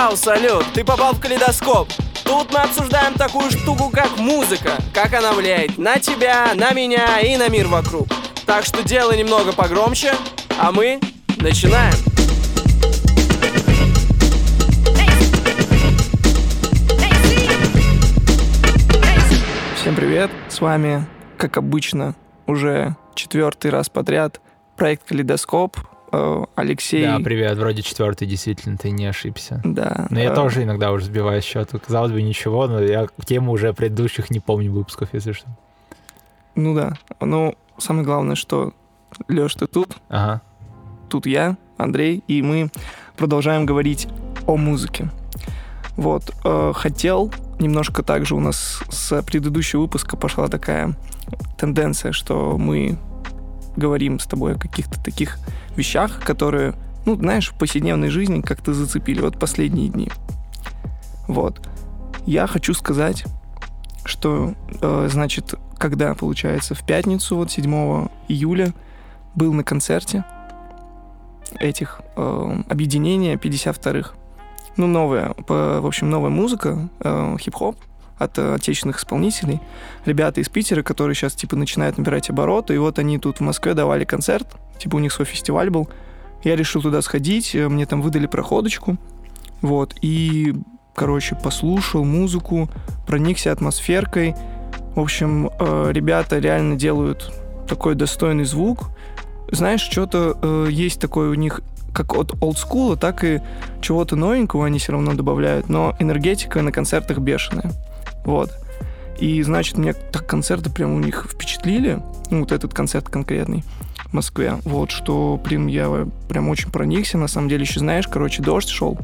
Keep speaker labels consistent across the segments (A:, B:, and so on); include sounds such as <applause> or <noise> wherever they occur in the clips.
A: Йоу, салют, ты попал в калейдоскоп. Тут мы обсуждаем такую штуку, как музыка, как она влияет на тебя, на меня и на мир вокруг. Так что делай немного погромче, а мы начинаем. Всем привет, с вами, как обычно, уже четвертый раз подряд проект «Калейдоскоп», Алексей.
B: Да, привет, вроде четвертый, действительно, ты не ошибся.
A: Да.
B: Но я
A: э,
B: тоже иногда уже сбиваю счет. Казалось бы, ничего, но я тему уже предыдущих не помню выпусков, если что.
A: Ну да. Ну, самое главное, что Леш, ты тут,
B: Ага.
A: тут я, Андрей, и мы продолжаем говорить о музыке. Вот, э, хотел немножко также у нас с предыдущего выпуска пошла такая тенденция, что мы говорим с тобой о каких-то таких вещах, которые, ну, знаешь, в повседневной жизни как-то зацепили вот последние дни. Вот. Я хочу сказать, что, э, значит, когда, получается, в пятницу, вот 7 июля, был на концерте этих э, объединения 52-х. Ну, новая, по- в общем, новая музыка, э, хип-хоп от э, отечественных исполнителей. Ребята из Питера, которые сейчас, типа, начинают набирать обороты, и вот они тут в Москве давали концерт, типа, у них свой фестиваль был. Я решил туда сходить, э, мне там выдали проходочку, вот, и, короче, послушал музыку, проникся атмосферкой. В общем, э, ребята реально делают такой достойный звук. Знаешь, что-то есть такое у них как от олдскула, так и чего-то новенького они все равно добавляют, но энергетика на концертах бешеная. Вот. И, значит, меня так концерты прям у них впечатлили, ну, вот этот концерт конкретный в Москве, вот, что, блин, я прям очень проникся, на самом деле, еще знаешь, короче, дождь шел,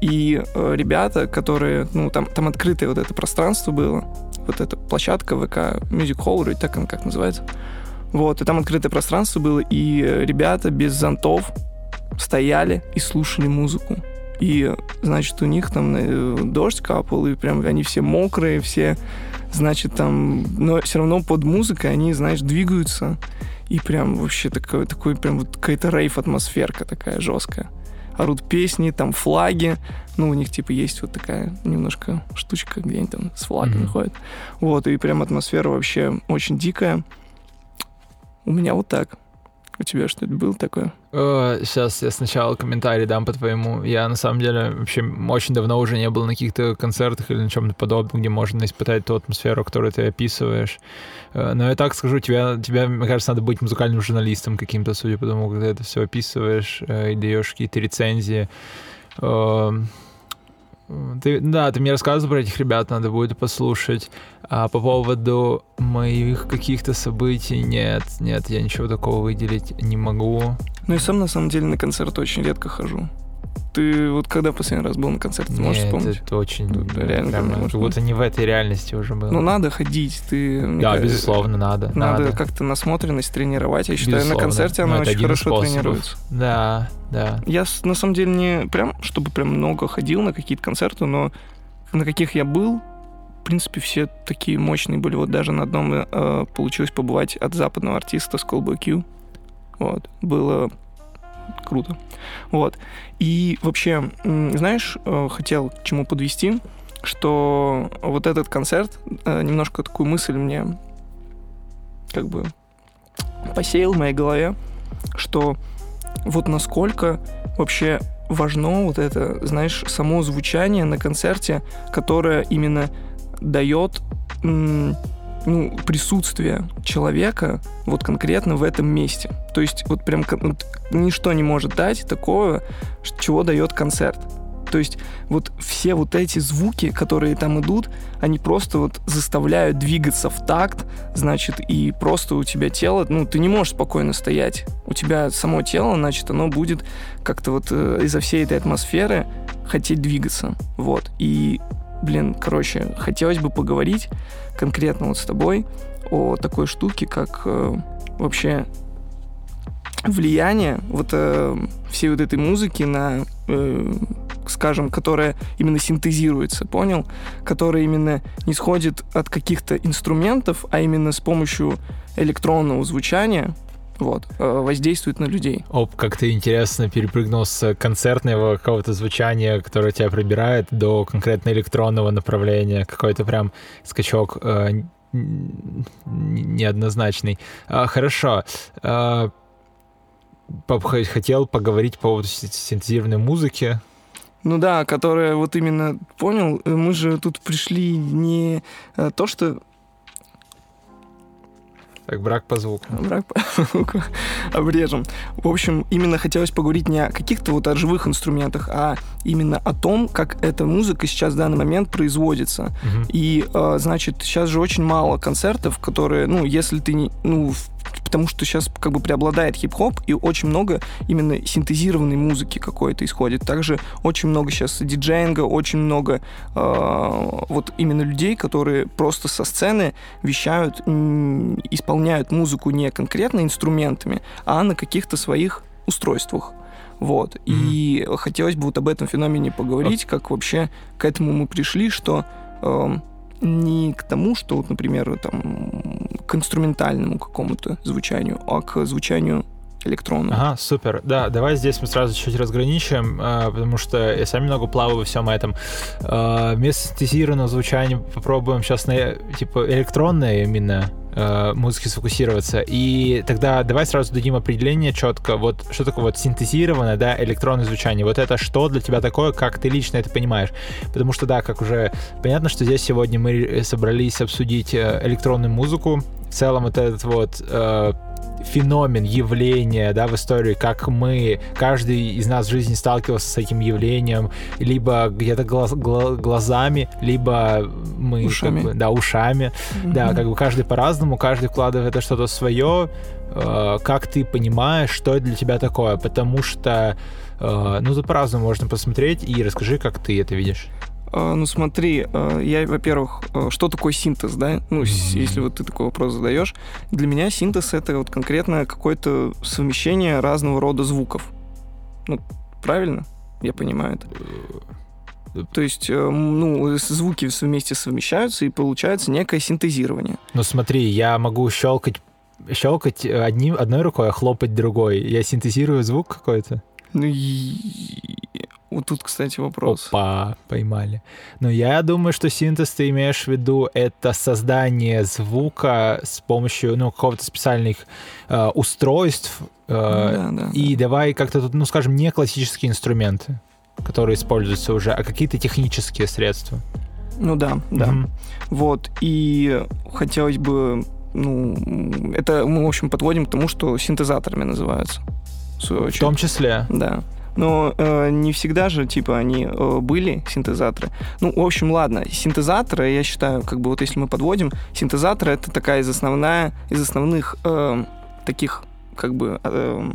A: и э, ребята, которые, ну, там, там открытое вот это пространство было, вот эта площадка ВК Music Hall, вроде так она как называется, вот, и там открытое пространство было, и э, ребята без зонтов стояли и слушали музыку. И, значит, у них там э, дождь капал, и прям они все мокрые, все, значит, там... Но все равно под музыкой они, знаешь, двигаются. И прям вообще такой, такой прям вот какая-то рейв-атмосферка такая жесткая. Орут песни, там флаги. Ну, у них, типа, есть вот такая немножко штучка, где они там с флагами
B: Мгм.
A: ходят. Вот, и прям атмосфера вообще очень дикая. У меня вот так. У тебя что-то было такое?
B: Сейчас я сначала комментарий дам по твоему. Я на самом деле вообще очень давно уже не был на каких-то концертах или на чем-то подобном, где можно испытать ту атмосферу, которую ты описываешь. Э, Но я так скажу, тебя, тебя, мне кажется, надо быть музыкальным журналистом каким-то, судя по тому, как ты это все описываешь э, и даешь какие-то рецензии. Ты, да, ты мне рассказывал про этих ребят, надо будет послушать. А по поводу моих каких-то событий, нет, нет, я ничего такого выделить не могу.
A: Ну, я сам, на самом деле, на концерты очень редко хожу. Ты вот когда последний раз был на концерте, ты можешь
B: Нет,
A: вспомнить?
B: это очень
A: Ну,
B: да,
A: реально
B: прямо, как будто не в этой реальности уже было.
A: Ну, надо ходить, ты...
B: да,
A: кажется,
B: безусловно, надо.
A: Надо,
B: надо.
A: как-то насмотренность тренировать. Я считаю,
B: Безусловно.
A: на концерте
B: Ну,
A: она очень хорошо
B: способов.
A: тренируется.
B: Да, да.
A: Я, на самом деле, не прям, чтобы прям много ходил на какие-то концерты, но на каких я был, в принципе, все такие мощные были. Вот даже на одном э, получилось побывать от западного артиста Schoolboy Q. Вот. Было круто. Вот. И вообще, знаешь, э, хотел к чему подвести, что вот этот концерт э, немножко такую мысль мне как бы посеял в моей голове, что вот насколько вообще важно вот это, знаешь, само звучание на концерте, которое именно дает ну, присутствие человека вот конкретно в этом месте. То есть вот прям вот ничто не может дать такого, чего дает концерт. То есть вот все вот эти звуки, которые там идут, они просто вот заставляют двигаться в такт, значит, и просто у тебя тело, ну, ты не можешь спокойно стоять. У тебя само тело, значит, оно будет как-то вот э, из-за всей этой атмосферы хотеть двигаться. Вот. И, блин, короче, хотелось бы поговорить конкретно вот с тобой о такой штуке, как э, вообще влияние вот э, всей вот этой музыки на, э, скажем, которая именно синтезируется, понял? Которая именно не сходит от каких-то инструментов, а именно с помощью электронного звучания вот, э, воздействует на людей.
B: Оп, как ты интересно перепрыгнул с концертного какого-то звучания, которое тебя пробирает, до конкретно электронного направления. Какой-то прям скачок э, неоднозначный. А, хорошо. А, хотел поговорить по поводу синтезированной музыки.
A: Ну да, которая вот именно, понял, мы же тут пришли не э, то, что
B: так, брак по звуку.
A: Брак по звуку. Обрежем. В общем, именно хотелось поговорить не о каких-то вот живых инструментах, а именно о том, как эта музыка сейчас в данный момент производится. Угу. И, э, значит, сейчас же очень мало концертов, которые, ну, если ты не, ну, потому что сейчас как бы преобладает хип-хоп, и очень много именно синтезированной музыки какой-то исходит. Также очень много сейчас диджеинга, очень много э, вот именно людей, которые просто со сцены вещают, исполняют музыку не конкретно инструментами, а на каких-то своих устройствах. Вот. Mm-hmm. И хотелось бы вот об этом феномене поговорить, как вообще к этому мы пришли, что э, не к тому, что, вот, например, там, к инструментальному какому-то звучанию, а к звучанию электронную.
B: Ага, супер. Да, давай здесь мы сразу чуть разграничим, э, потому что я сам немного плаваю во всем этом. Вместо синтезированного звучания попробуем сейчас на типа электронное именно э, музыки сфокусироваться. И тогда давай сразу дадим определение четко, вот что такое вот синтезированное, да, электронное звучание. Вот это что для тебя такое, как ты лично это понимаешь? Потому что, да, как уже понятно, что здесь сегодня мы собрались обсудить электронную музыку. В целом вот этот вот феномен, явление, да, в истории, как мы, каждый из нас в жизни сталкивался с этим явлением, либо где-то глаз, глазами, либо мы...
A: Ушами.
B: Как бы, да, ушами. Mm-hmm. Да, как бы каждый по-разному, каждый вкладывает это что-то свое. Э, как ты понимаешь, что это для тебя такое? Потому что, э, ну, тут по-разному можно посмотреть, и расскажи, как ты это видишь.
A: А, ну смотри, а, я, во-первых, а, что такое синтез, да? Ну, mm-hmm. если вот ты такой вопрос задаешь, для меня синтез это вот конкретно какое-то совмещение разного рода звуков. Ну, правильно? Я понимаю это. То есть, э, ну, звуки вместе совмещаются, и получается некое синтезирование.
B: Ну, смотри, я могу щелкать, щелкать одним, одной рукой, а хлопать другой. Я синтезирую звук какой-то?
A: Ну, вот тут, кстати, вопрос.
B: Опа, поймали. Но я думаю, что синтез ты имеешь в виду это создание звука с помощью ну, какого-то специальных э, устройств. Э, да, да, и да. давай как-то тут, ну, скажем, не классические инструменты, которые используются уже, а какие-то технические средства.
A: Ну да, да. Mm-hmm. Вот. И хотелось бы, ну, это мы, в общем, подводим к тому, что синтезаторами называются.
B: В, в том числе.
A: Да. Но э, не всегда же, типа, они э, были, синтезаторы. Ну, в общем, ладно, синтезаторы, я считаю, как бы вот если мы подводим, синтезаторы это такая из основная, из основных э, таких как бы э,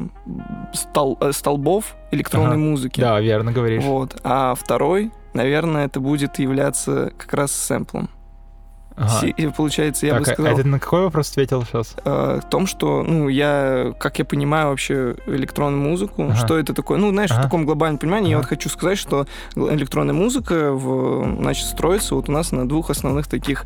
A: стол, э, столбов электронной ага. музыки.
B: Да, верно говоришь.
A: Вот. А второй, наверное, это будет являться как раз сэмплом. Ага. И, получается, я так, бы а сказал...
B: А ты на какой вопрос ответил сейчас?
A: Э, в том, что, ну, я, как я понимаю вообще электронную музыку, ага. что это такое, ну, знаешь, ага. в таком глобальном понимании, ага. я вот хочу сказать, что электронная музыка, в, значит, строится вот у нас на двух основных таких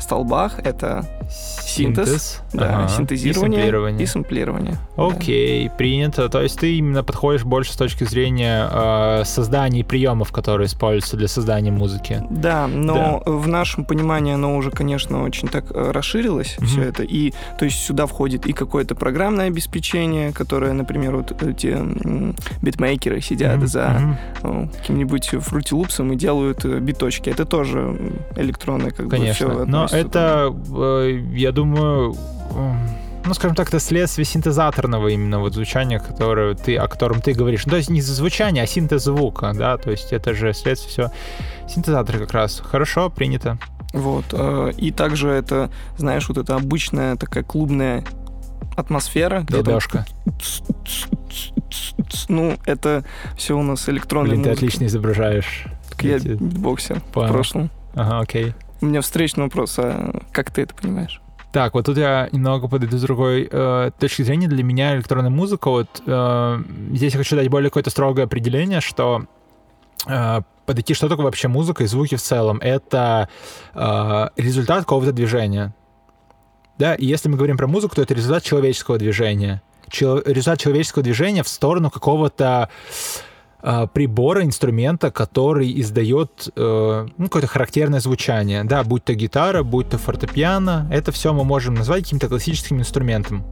A: столбах это синтез, синтез да, ага. синтезирование и сэмплирование. И сэмплирование
B: Окей, да. принято. То есть ты именно подходишь больше с точки зрения э, создания приемов, которые используются для создания музыки.
A: Да, но да. в нашем понимании оно уже, конечно, очень так э, расширилось mm-hmm. все это. И то есть сюда входит и какое-то программное обеспечение, которое, например, вот эти битмейкеры сидят mm-hmm. за mm-hmm. каким-нибудь Loops и делают э, биточки. Это тоже электронное как
B: конечно.
A: бы
B: все. Но это, э, я думаю, ну, скажем так, это следствие синтезаторного именно вот звучания, которое ты, о котором ты говоришь. Ну, то есть не звучание, а синтез звука, да, то есть это же следствие все синтезаторы как раз. Хорошо, принято.
A: Вот. Э, и также это, знаешь, вот это обычная такая клубная атмосфера.
B: Дедошка.
A: Ну, это все у нас электронная
B: Блин, музыка. ты отлично изображаешь.
A: Так я боксер в прошлом.
B: Ага, окей.
A: У меня встречный вопрос, а как ты это понимаешь?
B: Так, вот тут я немного подойду с другой э, точки зрения. Для меня электронная музыка, вот э, здесь я хочу дать более какое-то строгое определение, что э, подойти, что такое вообще музыка и звуки в целом. Это э, результат какого-то движения. да, и если мы говорим про музыку, то это результат человеческого движения. Чело- результат человеческого движения в сторону какого-то прибора, инструмента, который издает э, ну, какое-то характерное звучание. Да, будь то гитара, будь то фортепиано, это все мы можем назвать каким-то классическим инструментом.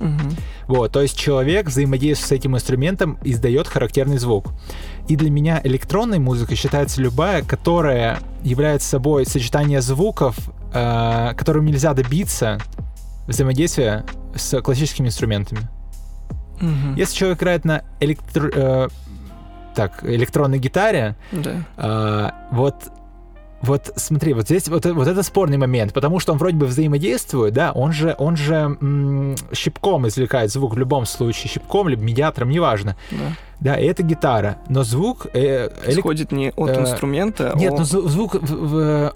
A: Мгм.
B: Вот, то есть человек, взаимодействуя с этим инструментом, издает характерный звук. И для меня электронной музыкой считается любая, которая является собой сочетание звуков, э, которым нельзя добиться взаимодействия с классическими инструментами.
A: Мгм.
B: Если человек играет на электро- э, так, электронной гитаре,
A: Да.
B: а, вот, вот смотри, вот здесь вот, э- вот это спорный момент, потому что он вроде бы взаимодействует, да, он же, он же м, щипком извлекает звук в любом случае, щипком либо медиатором, неважно.
A: да.
B: Да, и это гитара, но звук... э, элек-
A: Исходит не от
B: э,
A: инструмента,
B: Нет,
A: а
B: но зву- звук в- в-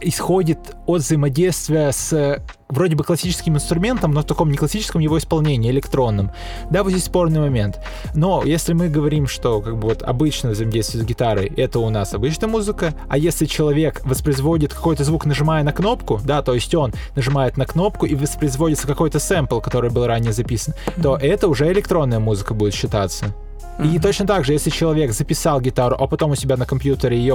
B: исходит от взаимодействия с э, вроде бы классическим инструментом, но в таком не классическом его исполнении, электронном. Да, вот здесь спорный момент. Но если мы говорим, что как бы вот обычное взаимодействие с гитарой, это у нас обычная музыка, а если человек воспроизводит какой-то звук, нажимая на кнопку, да, то есть он нажимает на кнопку и воспроизводится какой-то сэмпл, который был ранее записан, то это уже электронная музыка будет считаться. И точно так же, если человек записал гитару, а потом у себя на компьютере ее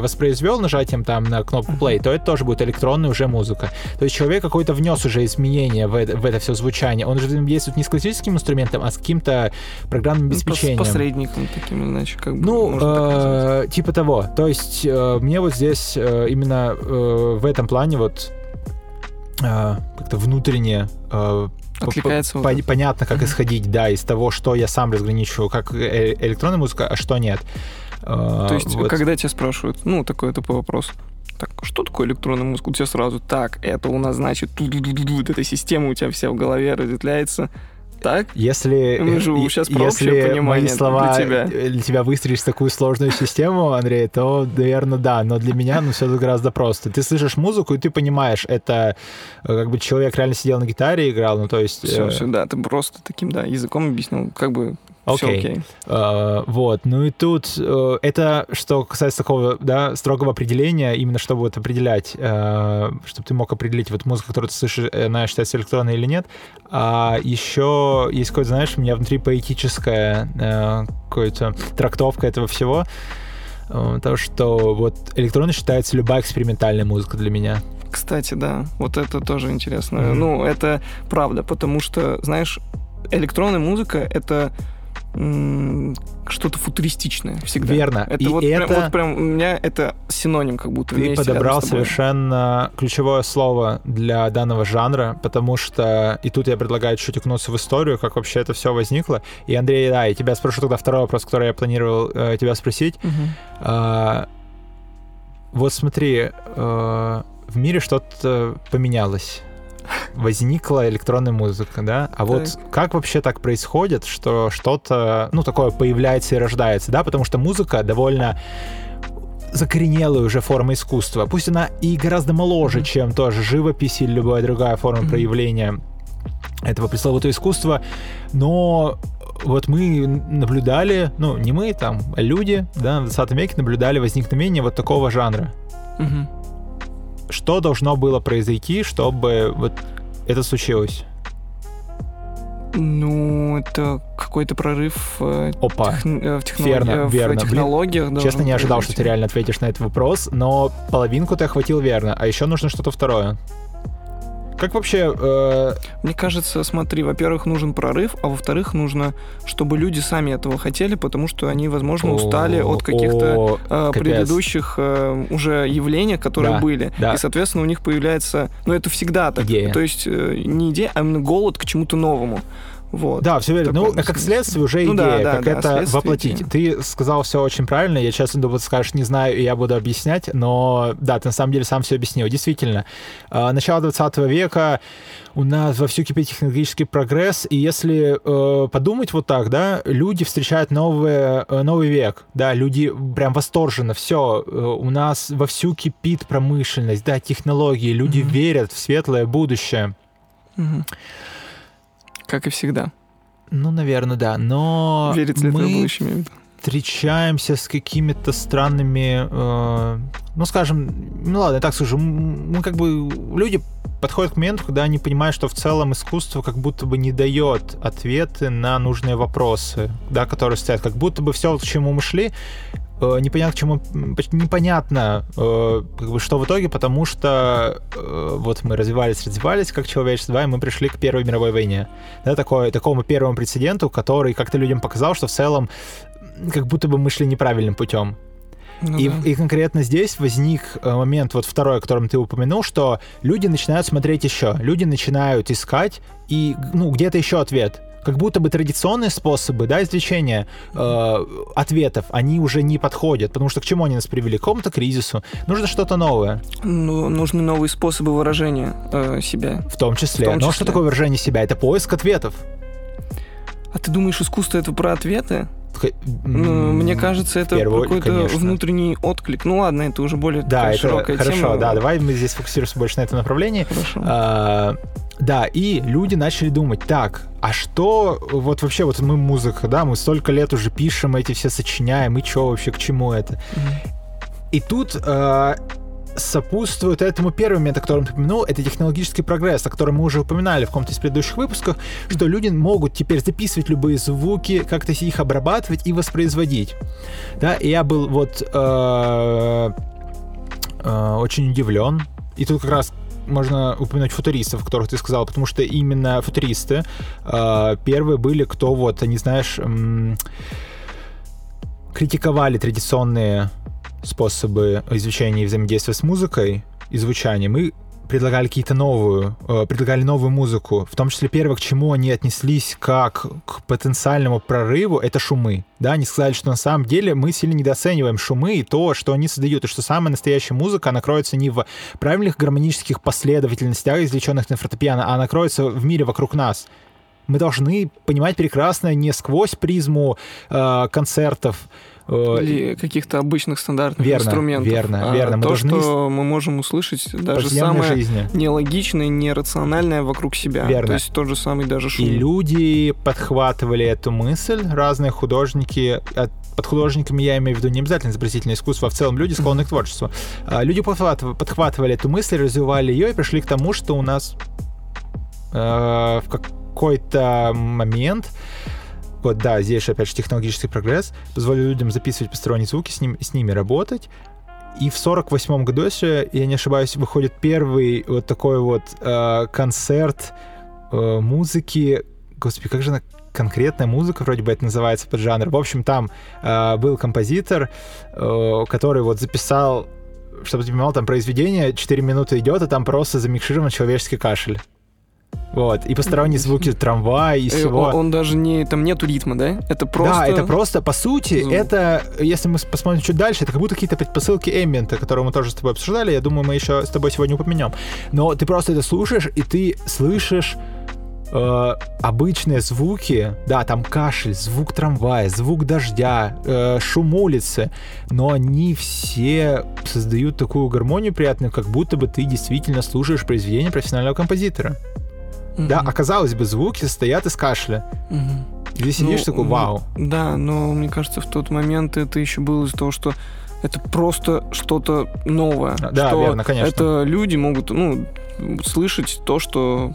B: воспроизвел нажатием там на кнопку play, то это тоже будет электронная уже музыка. То есть человек какой-то внес уже изменения в это, в это все звучание. Он уже взаимодействует не с классическим инструментом, а с каким-то программным
A: Ну,
B: обеспечением.
A: посредником таким, иначе как бы
B: Ну,
A: так назвать.
B: э, типа того. То есть э, мне вот здесь э, именно э, в этом плане вот э, как-то внутренне э,
A: Откликается вот
B: по-
A: это.
B: понятно, как
A: Мгм.
B: исходить, да, из того, что я сам разграничиваю, как э- электронная музыка, а что нет. Э,
A: То есть,
B: вот.
A: когда тебя спрашивают, ну, такой тупой вопрос, так, что такое электронная музыка? У тебя сразу, так, это у нас, значит, вот эта система у тебя вся в голове разветвляется. Так?
B: Если,
A: Мы
B: э,
A: щас про общее
B: если мои
A: для
B: слова
A: тебя.
B: э, для тебя выстроишь такую сложную систему, Андрей, то, наверное, да. Но для меня, ну, все гораздо просто. Ты слышишь музыку, и ты понимаешь, это э, как бы человек реально сидел на гитаре и играл, ну, то есть...
A: Все,
B: э,
A: все, да, ты просто таким, да, языком объяснил, как бы
B: Окей.
A: окей.
B: Э, вот, ну и тут э, это, что касается такого, да, строгого определения, именно чтобы вот определять, э, чтобы ты мог определить вот музыку, которую ты слышишь, э, она считается электронной или нет. А еще есть какое-то, знаешь, у меня внутри поэтическая э, какая-то трактовка этого всего. Э, То, что вот электронной считается любая экспериментальная музыка для меня.
A: Кстати, да, вот это тоже интересно.
B: Мгм.
A: Ну, это правда, потому что, знаешь, электронная музыка — это что-то футуристичное всегда.
B: Верно.
A: Это
B: И
A: вот, Прям,
B: это-
A: вот прям у меня это синоним как будто
B: Ты подобрал совершенно ключевое слово для данного жанра, потому что и тут я предлагаю чуть окунуться в историю, как вообще это все возникло. И, Андрей, да, и тебя спрошу тогда второй вопрос, который я планировал э, тебя спросить.
A: Мгм.
B: А, вот смотри, э, в мире что-то поменялось. Возникла электронная музыка, да? А вот как вообще так происходит, что что-то, ну, такое появляется и рождается, да? Потому что музыка довольно закоренелая уже форма искусства. Пусть она и гораздо моложе,
A: Мгм.
B: чем тоже живопись или любая другая форма
A: Мгм.
B: проявления этого пресловутого искусства, но вот мы наблюдали, ну, не мы, там, люди, да, в 20 веке наблюдали возникновение вот такого жанра.
A: Мгм.
B: Что должно было произойти, чтобы вот это случилось?
A: Ну, это какой-то прорыв э,
B: Опа.
A: техн- э, в, техно-
B: Верно,
A: э, в
B: верно. Блин,
A: технологиях.
B: Честно,
A: должен
B: не ожидал, что
A: произойти.
B: ты реально ответишь на этот вопрос, но половинку ты охватил верно, а еще нужно что-то второе. Как вообще... э,
A: Мне кажется, смотри, во-первых, нужен прорыв, а во-вторых, нужно, чтобы люди сами этого хотели, потому что они, возможно, устали от каких-то э, предыдущих э, уже явлений, которые
B: Да,
A: были.
B: да.
A: И, соответственно, у них появляется... Ну, это всегда так.
B: Идея.
A: То есть э, не идея, а именно голод к чему-то новому. Вот.
B: Да, все верно. Ну,
A: таком
B: как
A: смысле.
B: следствие уже
A: Ну
B: идея,
A: да, да,
B: как
A: да,
B: это воплотить.
A: идея.
B: Ты сказал все очень правильно, я честно думаю, ты скажешь, не знаю, и я буду объяснять, но да, ты на самом деле сам все объяснил. Действительно, э, начало 20 века у нас вовсю кипит технологический прогресс, и если э, подумать вот так, да, люди встречают новый, э, новый век, да, люди прям восторженно, все, у нас вовсю кипит промышленность, да, технологии, люди
A: Мгм.
B: верят в светлое будущее.
A: Мгм. Как и всегда.
B: Ну, наверное, да, но
A: Верить в светлое
B: мы
A: будущее. в виду.
B: встречаемся с какими-то странными, э, ну, скажем, ну ладно, я так скажу, мы как бы люди подходят к моменту, когда они понимают, что в целом искусство как будто бы не дает ответы на нужные вопросы, да, которые стоят. Как будто бы все, к чему мы шли, э, непонятно, к чему непонятно, э, что в итоге, потому что э, вот мы развивались, развивались как человечество, да, и мы пришли к Первой мировой войне. Да, такой, такому первому прецеденту, который как-то людям показал, что в целом как будто бы мы шли неправильным путем. Ну, и, да. и конкретно здесь возник э, момент, вот второй, о котором ты упомянул, что люди начинают смотреть еще, люди начинают искать, и ну, где-то еще ответ как будто бы традиционные способы да, извлечения э, ответов, они уже не подходят, потому что к чему они нас привели? К какому-то кризису. Нужно что-то новое.
A: Ну, нужны новые способы выражения э, себя.
B: В том числе. В том числе. Но что такое выражение себя? Это поиск ответов.
A: А ты думаешь, искусство это про ответы? Ну, мне кажется, это какой-то внутренний отклик. Ну ладно, это уже более
B: да,
A: это широкая
B: хорошо,
A: тема.
B: да, давай мы здесь фокусируемся больше на этом направлении.
A: Хорошо.
B: А, да, и люди начали думать, так, а что вот вообще, вот мы музыка, да, мы столько лет уже пишем эти все сочиняем, и что вообще, к чему это? Mm-hmm. И тут э, сопутствует этому первый момент, о котором ты упомянул, это технологический прогресс, о котором мы уже упоминали в каком-то из предыдущих выпусков, что люди могут теперь записывать любые звуки, как-то их обрабатывать и воспроизводить. Да, и я был вот э, э, очень удивлен. И тут как раз можно упомянуть футуристов, которых ты сказал, потому что именно футуристы э, первые были, кто вот, не знаешь, э, критиковали традиционные способы изучения и взаимодействия с музыкой и звучанием, и предлагали какие-то новую, э, предлагали новую музыку. В том числе первое, к чему они отнеслись как к потенциальному прорыву, это шумы. Да, они сказали, что на самом деле мы сильно недооцениваем шумы и то, что они создают, и что самая настоящая музыка, она кроется не в правильных гармонических последовательностях, извлеченных на фортепиано, а она кроется в мире вокруг нас мы должны понимать прекрасно не сквозь призму э, концертов,
A: Или каких-то обычных стандартных верно, инструментов.
B: Верно, а верно.
A: Мы то, что мы можем услышать даже самое
B: жизни.
A: нелогичное, нерациональное вокруг себя.
B: Верно.
A: То есть тот же самый даже шум.
B: И люди подхватывали эту мысль, разные художники, под художниками я имею в виду не обязательно изобразительное искусство, а в целом люди, склонны к творчеству. А, люди подхватывали эту мысль, развивали ее и пришли к тому, что у нас э, в какой-то момент вот, да, здесь же, опять же, технологический прогресс позволил людям записывать посторонние звуки, с, ним, с ними работать. И в 48 году, если я не ошибаюсь, выходит первый вот такой вот э, концерт э, музыки. Господи, как же она конкретная музыка, вроде бы это называется под жанр. В общем, там э, был композитор, э, который вот записал, чтобы ты понимал, там произведение 4 минуты идет, а там просто замикширован человеческий кашель. Вот, и посторонние звуки трамвая и э, всего.
A: Он, он даже не, там нету ритма, да? Это просто...
B: Да, это просто, по сути, Звук. это, если мы посмотрим чуть дальше, это как будто какие-то предпосылки эмбиента, которые мы тоже с тобой обсуждали, я думаю, мы еще с тобой сегодня упомянем. Но ты просто это слушаешь, и ты слышишь э, обычные звуки, да, там кашель, звук трамвая, звук дождя, э, шум улицы, но они все создают такую гармонию приятную, как будто бы ты действительно слушаешь произведение профессионального композитора. Mm-hmm. Да, оказалось бы, звуки состоят из кашля. Mm-hmm. Ты сидишь ну, такой, вау.
A: Да, но мне кажется, в тот момент это еще было из-за того, что это просто что-то новое.
B: Да,
A: что
B: верно, конечно.
A: Это люди могут, ну, слышать то, что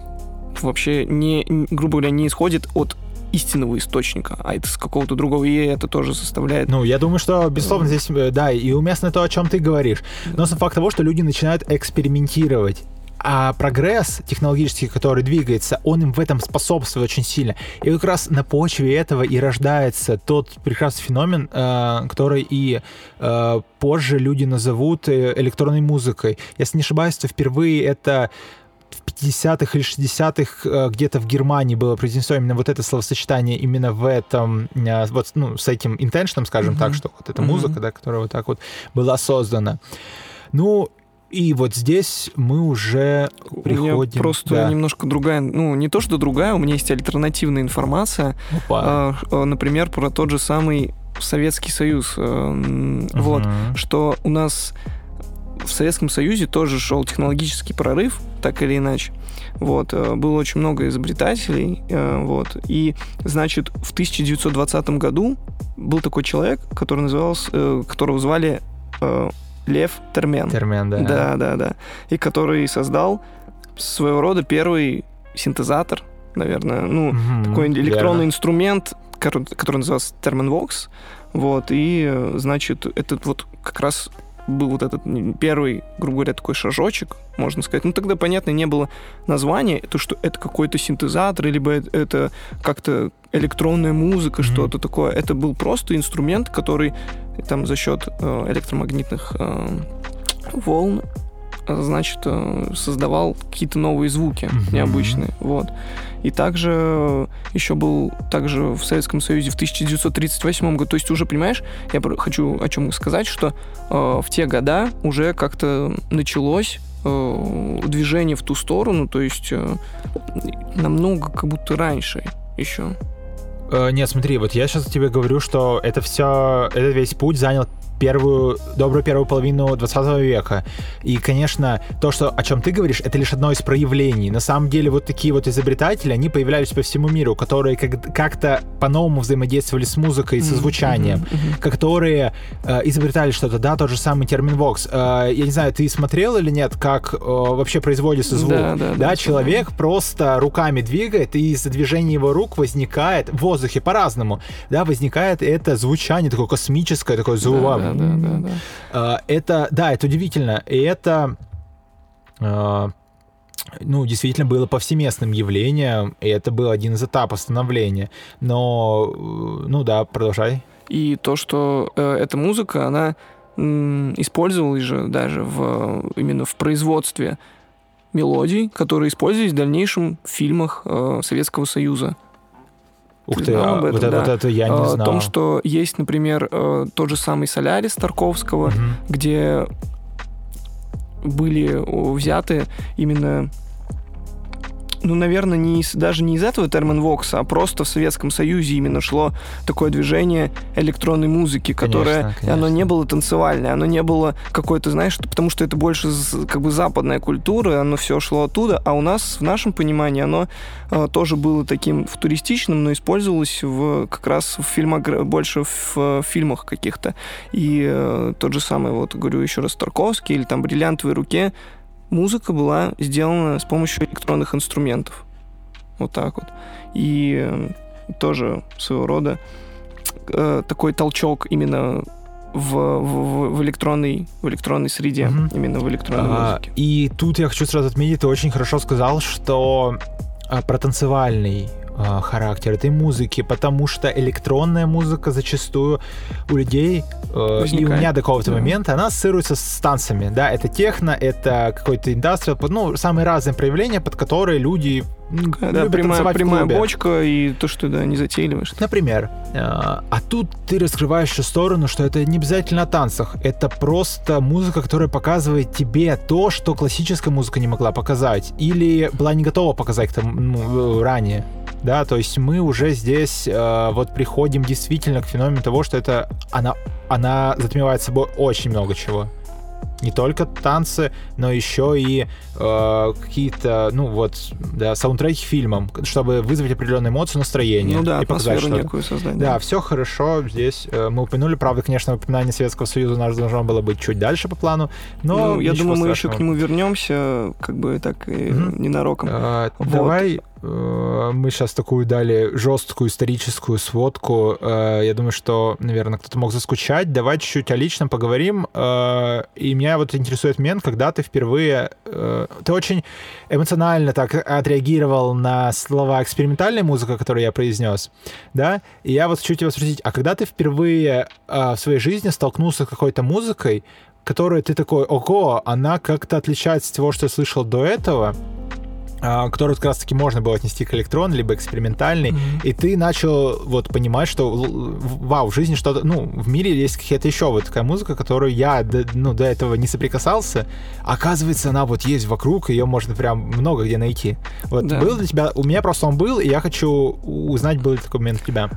A: вообще не, грубо говоря, не исходит от истинного источника, а это с какого-то другого, и это тоже составляет...
B: Ну, я думаю, что, безусловно, здесь, э, да, и уместно то, о чем ты говоришь. Но сам факт того, что люди начинают экспериментировать а прогресс технологический, который двигается, он им в этом способствует очень сильно. И как раз на почве этого и рождается тот прекрасный феномен, э, который и э, позже люди назовут э, электронной музыкой. Если не ошибаюсь, то впервые это в 50-х или 60-х э, где-то в Германии было произнесено именно вот это словосочетание именно в этом, э, вот, ну, с этим интеншном, скажем mm-hmm. так, что вот эта mm-hmm. музыка, да, которая вот так вот была создана. Ну, и вот здесь мы уже приходим... У меня
A: просто да. немножко другая... Ну, не то, что другая, у меня есть альтернативная информация.
B: Опа.
A: Э, например, про тот же самый Советский Союз. Угу. Вот, что у нас в Советском Союзе тоже шел технологический прорыв, так или иначе. Вот, э, было очень много изобретателей, э, вот, и, значит, в 1920 году был такой человек, который назывался, которого звали Лев Термен.
B: Термен, да.
A: Да, да, да. И который создал своего рода первый синтезатор, наверное, ну,
B: Мгм,
A: такой электронный
B: верно.
A: инструмент, который, который назывался Terminvox. Вот, и, э, значит, этот вот как раз был вот этот первый, грубо говоря, такой шажочек, можно сказать. Ну, тогда, понятно, не было названия, то, что это какой-то синтезатор, либо это как-то электронная музыка,
B: Мгм.
A: что-то такое. Это был просто инструмент, который там за счет э, электромагнитных э, волн э, значит, э, создавал какие-то новые звуки
B: Мгм.
A: необычные. Вот. И также еще был также в Советском Союзе в 1938 году. То есть уже, понимаешь, я хочу о чем сказать, что э, в те года уже как-то началось э, движение в ту сторону, то есть э, намного как будто раньше еще.
B: Э, Нет, смотри, вот я сейчас тебе говорю, что это все, этот весь путь занял первую, добрую первую половину 20 века. И, конечно, то, что, о чем ты говоришь, это лишь одно из проявлений. На самом деле, вот такие вот изобретатели, они появлялись по всему миру, которые как- как-то по-новому взаимодействовали с музыкой, со звучанием,
A: мгм, мгм.
B: которые э, изобретали что-то, да, тот же самый термин Vox. Э, я не знаю, ты смотрел или нет, как э, вообще производится звук?
A: Да, да, да,
B: человек просто руками двигает, и из-за движения его рук возникает в воздухе по-разному, да, возникает это звучание такое космическое, такое звук.
A: Да, да, да, да.
B: А, Это, да, это удивительно. И это, а, ну, действительно было повсеместным явлением, и это был один из этапов становления. Но, э, ну да, продолжай.
A: И то, что э, эта музыка, она м, использовалась же даже в, именно в производстве мелодий, которые использовались в дальнейшем в фильмах э, Советского Союза.
B: Ух
A: Ты
B: а,
A: об
B: вот,
A: этом,
B: это,
A: да.
B: вот это я не
A: Э,
B: знал.
A: О том, что есть, например, э, тот же самый «Солярис» Тарковского,
B: Мгм.
A: где были взяты именно ну, наверное, не из- даже не из этого терминвокса, а просто в Советском Союзе именно шло такое движение электронной музыки, которое,
B: Конечно,
A: оно
B: конечно.
A: не было танцевальное, оно не было какое-то, знаешь, потому что это больше как бы западная культура, оно все шло оттуда, а у нас, в нашем понимании, оно э, тоже было таким футуристичным, но использовалось в, как раз в фильмах, больше в, э, фильмах каких-то. И э, тот же самый, вот говорю еще раз, Тарковский или там «Бриллиантовой руке», музыка была сделана с помощью электронных инструментов. Вот так вот. И э, тоже своего рода э, такой толчок именно в, в, в электронной, в электронной среде,
B: Мгм.
A: именно в электронной
B: А,
A: музыке.
B: И тут я хочу сразу отметить, ты очень хорошо сказал, что а, а, характер этой музыки, потому что электронная музыка зачастую у людей, э, и у меня до какого-то
A: Да.
B: момента, она ассоциируется с танцами, да, это техно, это какой-то индастриал, ну, самые разные проявления, под которые люди
A: Да,
B: любят
A: прямая, прямая бочка и то, что да, не затейливаешь.
B: Например, э, а тут ты раскрываешь еще сторону, что это не обязательно о танцах, это просто музыка, которая показывает тебе то, что классическая музыка не могла показать, или была не готова показать к тому, ну, ранее. Да, то есть мы уже здесь э, вот приходим действительно к феномену того, что это она, она затмевает собой очень много чего. Не только танцы, но еще и э, какие-то, ну вот, да, саундтреки фильмам, чтобы вызвать определенные эмоции, настроение
A: Ну да,
B: и показать что-то.
A: некую создать.
B: Да, все хорошо здесь. э, Мы упомянули, правда, конечно, упоминание Советского Союза у нас должно было быть чуть дальше по плану, но
A: Ну, я думаю, мы еще
B: страшного.
A: к нему вернемся, как бы так и
B: Мгм.
A: ненароком.
B: А,
A: Вот.
B: Давай э, мы сейчас такую дали жесткую историческую сводку. Э, Я думаю, что, наверное, кто-то мог заскучать. Давай чуть-чуть о личном поговорим. Э, И меня вот интересует момент, когда ты впервые... э, Ты очень эмоционально так отреагировал на слова экспериментальная музыка, которую я произнес, да? И я вот хочу тебя спросить, а когда ты впервые э, в своей жизни столкнулся с какой-то музыкой, которая ты такой, ого, она как-то отличается от того, что я слышал до этого, который как раз-таки можно было отнести к электрон, либо экспериментальный,
A: Мгм.
B: и ты начал вот понимать, что вау, в жизни что-то, ну, в мире есть какая-то еще вот такая музыка, которую я до, ну, до этого не соприкасался, оказывается, она вот есть вокруг, ее можно прям много где найти. Вот
A: Да.
B: был для тебя, у меня просто он был, и я хочу узнать, был ли такой момент у тебя.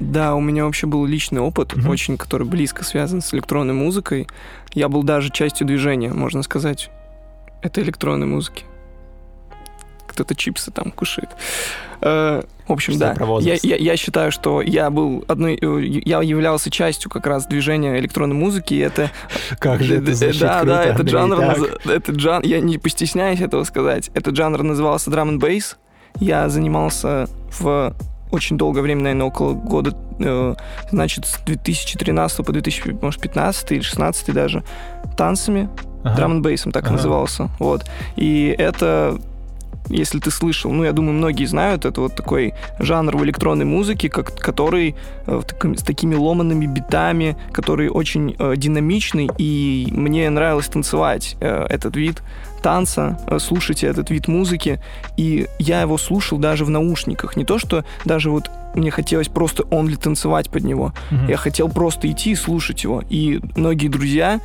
A: Да, у меня вообще был личный опыт,
B: Мгм.
A: очень, который близко связан с электронной музыкой. Я был даже частью движения, можно сказать, этой электронной музыки. Кто-то чипсы там кушает. Э, в общем,
B: Что
A: да. Я, я, я считаю, что я был одной, э, я являлся частью как раз движения электронной музыки, и это
B: Как же это
A: да,
B: звучит
A: да,
B: круто,
A: да, этот
B: Андрей,
A: жанр, наз- этот жан- я не постесняюсь этого сказать. Этот жанр назывался drum and bass. Я занимался в очень долгое время, наверное, около года, э, значит, с 2013 по 2015 или 16 даже, танцами,
B: Ага.
A: and бейсом так и
B: Ага.
A: назывался. Вот. И это, если ты слышал, ну, я думаю, многие знают, это вот такой жанр в электронной музыке, как, который э, таком- с такими ломанными битами, который очень э, динамичный, и мне нравилось танцевать э, этот вид танца, э, слушать этот вид музыки, и я его слушал даже в наушниках. Не то, что даже вот мне хотелось просто онли танцевать под него,
B: Мгм.
A: я хотел просто идти и слушать его. И многие друзья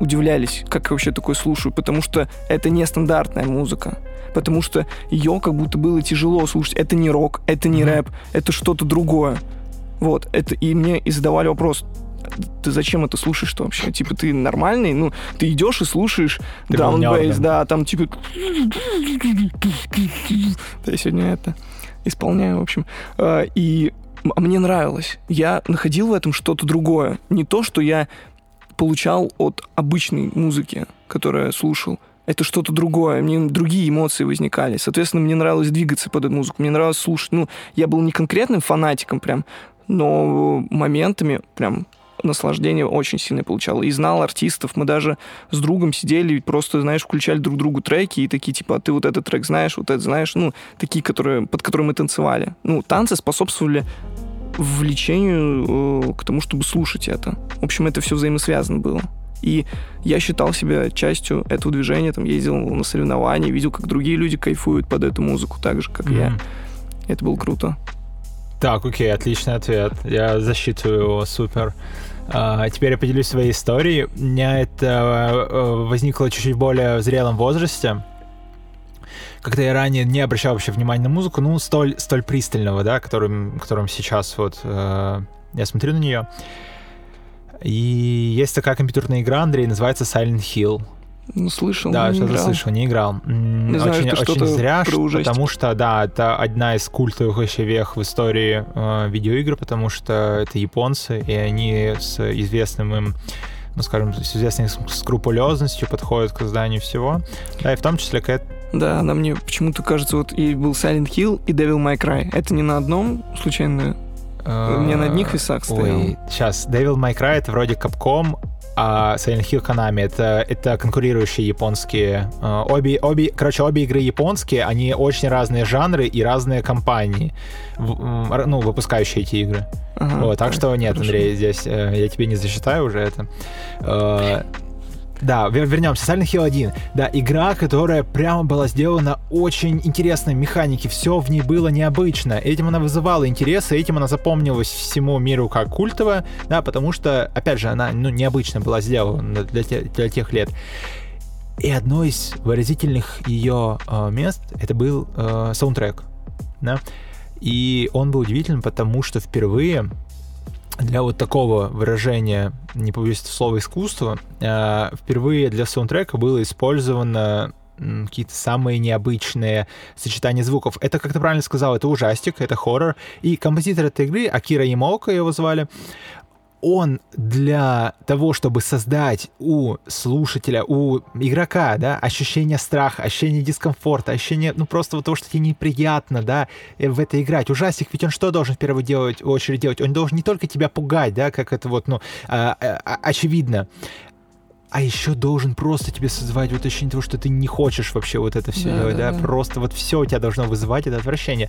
A: удивлялись, как я вообще такое слушаю, потому что это нестандартная музыка. Потому что ее как будто было тяжело слушать. Это не рок, это не рэп, это что-то другое. Вот, это и мне и задавали вопрос, ты зачем это слушаешь-то вообще? Типа, ты нормальный? Ну, ты идешь и слушаешь
B: Ты был
A: даун
B: нёрдом.
A: бейс, да, там типа... Да, я сегодня это исполняю, в общем. А, И м- мне нравилось. Я находил в этом что-то другое. Не то, что я получал от обычной музыки, которую я слушал. Это что-то другое. Мне другие эмоции возникали. Соответственно, мне нравилось двигаться под эту музыку. Мне нравилось слушать. Ну, я был не конкретным фанатиком прям, но моментами прям наслаждение очень сильно получал. И знал артистов. Мы даже с другом сидели просто, знаешь, включали друг другу треки и такие, типа, а ты вот этот трек знаешь, вот это знаешь. Ну, такие, которые, под которые мы танцевали. Ну, танцы способствовали влечению э, к тому, чтобы слушать это. В общем, это все взаимосвязано было. И я считал себя частью этого движения, там ездил на соревнования, видел, как другие люди кайфуют под эту музыку, так же, как я.
B: Мгм.
A: Это было круто.
B: Так, окей, отличный ответ. Я засчитываю его, супер. А, теперь я поделюсь своей историей. У меня это э, возникло чуть-чуть в более зрелом возрасте. Когда я ранее не обращал вообще внимания на музыку, ну, столь, столь пристального, да, которым, которым сейчас вот э, я смотрю на нее. И есть такая компьютерная игра, Андрей, называется Silent Hill.
A: Ну, слышал,
B: Да, что-то
A: играл.
B: слышал, не играл.
A: Не знаю,
B: очень,
A: это
B: очень
A: что-то
B: зря, что- потому что, да, это одна из культовых вообще вех в истории э, видеоигр, потому что это японцы, и они с известным им ну, скажем, с известной скрупулезностью подходят к созданию всего, да, и в том числе к этому
A: Да, она мне почему-то кажется, вот и был Silent Hill и Devil May Cry. Это не на одном, случайно? Меня на одних весах стоял.
B: Э, Ой, сейчас, Devil May Cry это вроде Capcom, а Silent Hill Konami это, это конкурирующие японские. э, Обе, обе, короче, обе игры японские, они очень разные жанры и разные компании, ну, выпускающие эти игры.
A: Ага,
B: вот, так что нет,
A: хорошо.
B: Андрей, здесь э, я тебе не засчитаю уже это. Да, вер- вернемся. Silent Hill 1. Да, игра, которая прямо была сделана очень интересной механики. Все в ней было необычно. Этим она вызывала интерес, и этим она запомнилась всему миру как культовая, да, потому что, опять же, она ну, необычно была сделана для, те- для тех лет. И одно из выразительных ее э, мест это был э, саундтрек. Да? И он был удивительным, потому что впервые для вот такого выражения, не побоюсь этого слова, искусства, э, впервые для саундтрека было использовано какие-то самые необычные сочетания звуков. Это, как ты правильно сказал, это ужастик, это хоррор. И композитор этой игры, Акира Ямаока его звали, он для того, чтобы создать у слушателя, у игрока, да, ощущение страха, ощущение дискомфорта, ощущение, ну, просто вот того, что тебе неприятно, да, э, в это играть. Ужастик, ведь он что должен в первую делать, в очередь делать? Он должен не только тебя пугать, да, как это вот, ну, а, а, а, очевидно, а еще должен просто тебе создавать вот ощущение того, что ты не хочешь вообще вот это все
A: Да,
B: делать,
A: да,
B: да,
A: да.
B: просто вот все у тебя должно вызывать это отвращение.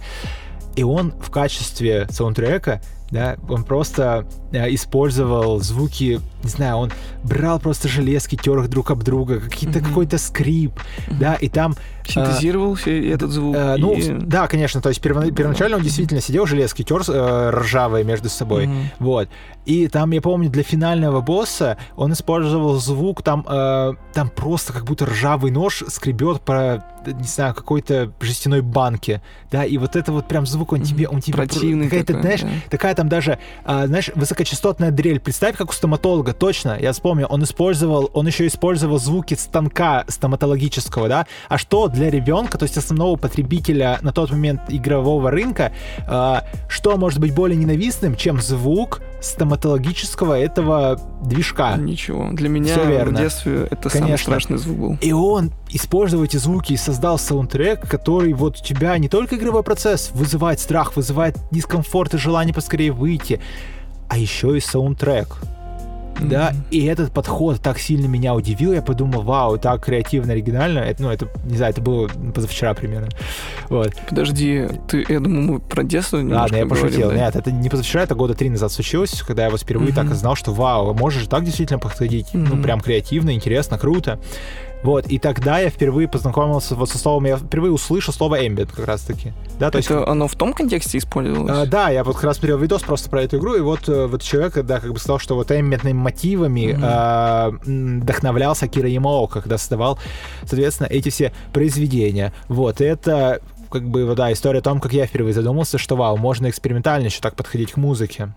B: И он в качестве саундтрека, да, он просто э, использовал звуки, не знаю, он брал просто железки, тер их друг об друга, какие-то
A: Мгм.
B: какой-то скрип, да, и там
A: Синтезировался этот звук.
B: Э, ну,
A: и-
B: да, конечно, то есть перво- первоначально он действительно сидел, железки тер э, ржавые между собой,
A: Мгм.
B: вот. И там, я помню, для финального босса он использовал звук, там, э, там просто как будто ржавый нож скребет по, не знаю, какой-то жестяной банке, да, и вот это вот прям звук, он тебе, он тебе... про-
A: Противный
B: Какая-то, знаешь,
A: да.
B: такая там даже, а, знаешь, высокочастотная дрель. Представь, как у стоматолога, точно, я вспомнил, он использовал, он еще использовал звуки станка стоматологического, да? А что для ребенка, то есть основного потребителя на тот момент игрового рынка, а, что может быть более ненавистным, чем звук стоматологического этого движка?
A: Ничего. Для меня
B: Всё
A: в
B: верно.
A: детстве это самый
B: Конечно.
A: страшный звук был.
B: И он использовал эти звуки создал саундтрек, который вот у тебя не только игровой процесс вызывает страх, вызывает дискомфорт и желание поскорее выйти, а еще и саундтрек. Да, и этот подход так сильно меня удивил, я подумал, вау, так креативно, оригинально. Это, ну, это, не знаю, это было позавчера примерно. Вот.
A: Подожди, ты, я думаю, мы про детство
B: Ладно, я
A: говорим,
B: пошутил.
A: да?
B: Нет, это не позавчера, это года три назад случилось, когда я вот впервые
A: Мгм.
B: так знал, что вау, можешь так действительно подходить. Ну,
A: Мгм.
B: прям креативно, интересно, круто. Вот, и тогда я впервые познакомился вот со словом, я впервые услышал слово ambient как раз-таки. Да, то есть...
A: Оно в том контексте использовалось?
B: А, да, я вот как раз смотрел видос просто про эту игру, и вот, э, вот человек, да, как бы сказал, что вот эмбиентными мотивами
A: Мгм.
B: а, вдохновлялся Кира Ямао, когда создавал, соответственно, эти все произведения. Вот, и это как бы, да, история о том, как я впервые задумался, что, вау, можно экспериментально еще так подходить к музыке.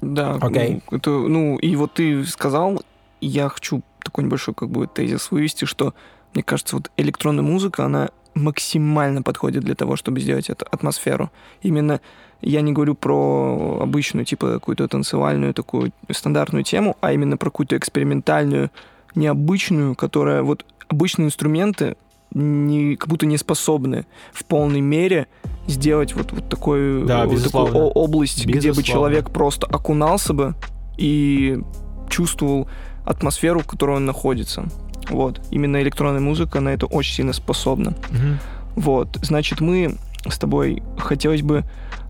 A: Да,
B: Окей.
A: ну, это, ну, и вот ты сказал, я хочу такой небольшой как бы тезис вывести, что, мне кажется, вот электронная музыка, она максимально подходит для того, чтобы сделать эту атмосферу. Именно я не говорю про обычную, типа, какую-то танцевальную, такую стандартную тему, а именно про какую-то экспериментальную, необычную, которая вот обычные инструменты не, как будто не способны в полной мере сделать вот, вот такой,
B: Да,
A: вот такую
B: безусловно.
A: область, где бы
B: Безусловно.
A: человек просто окунался бы и чувствовал атмосферу, в которой он находится. Вот. Именно электронная музыка на это очень сильно способна.
B: Мгм.
A: Вот. Значит, мы с тобой хотелось бы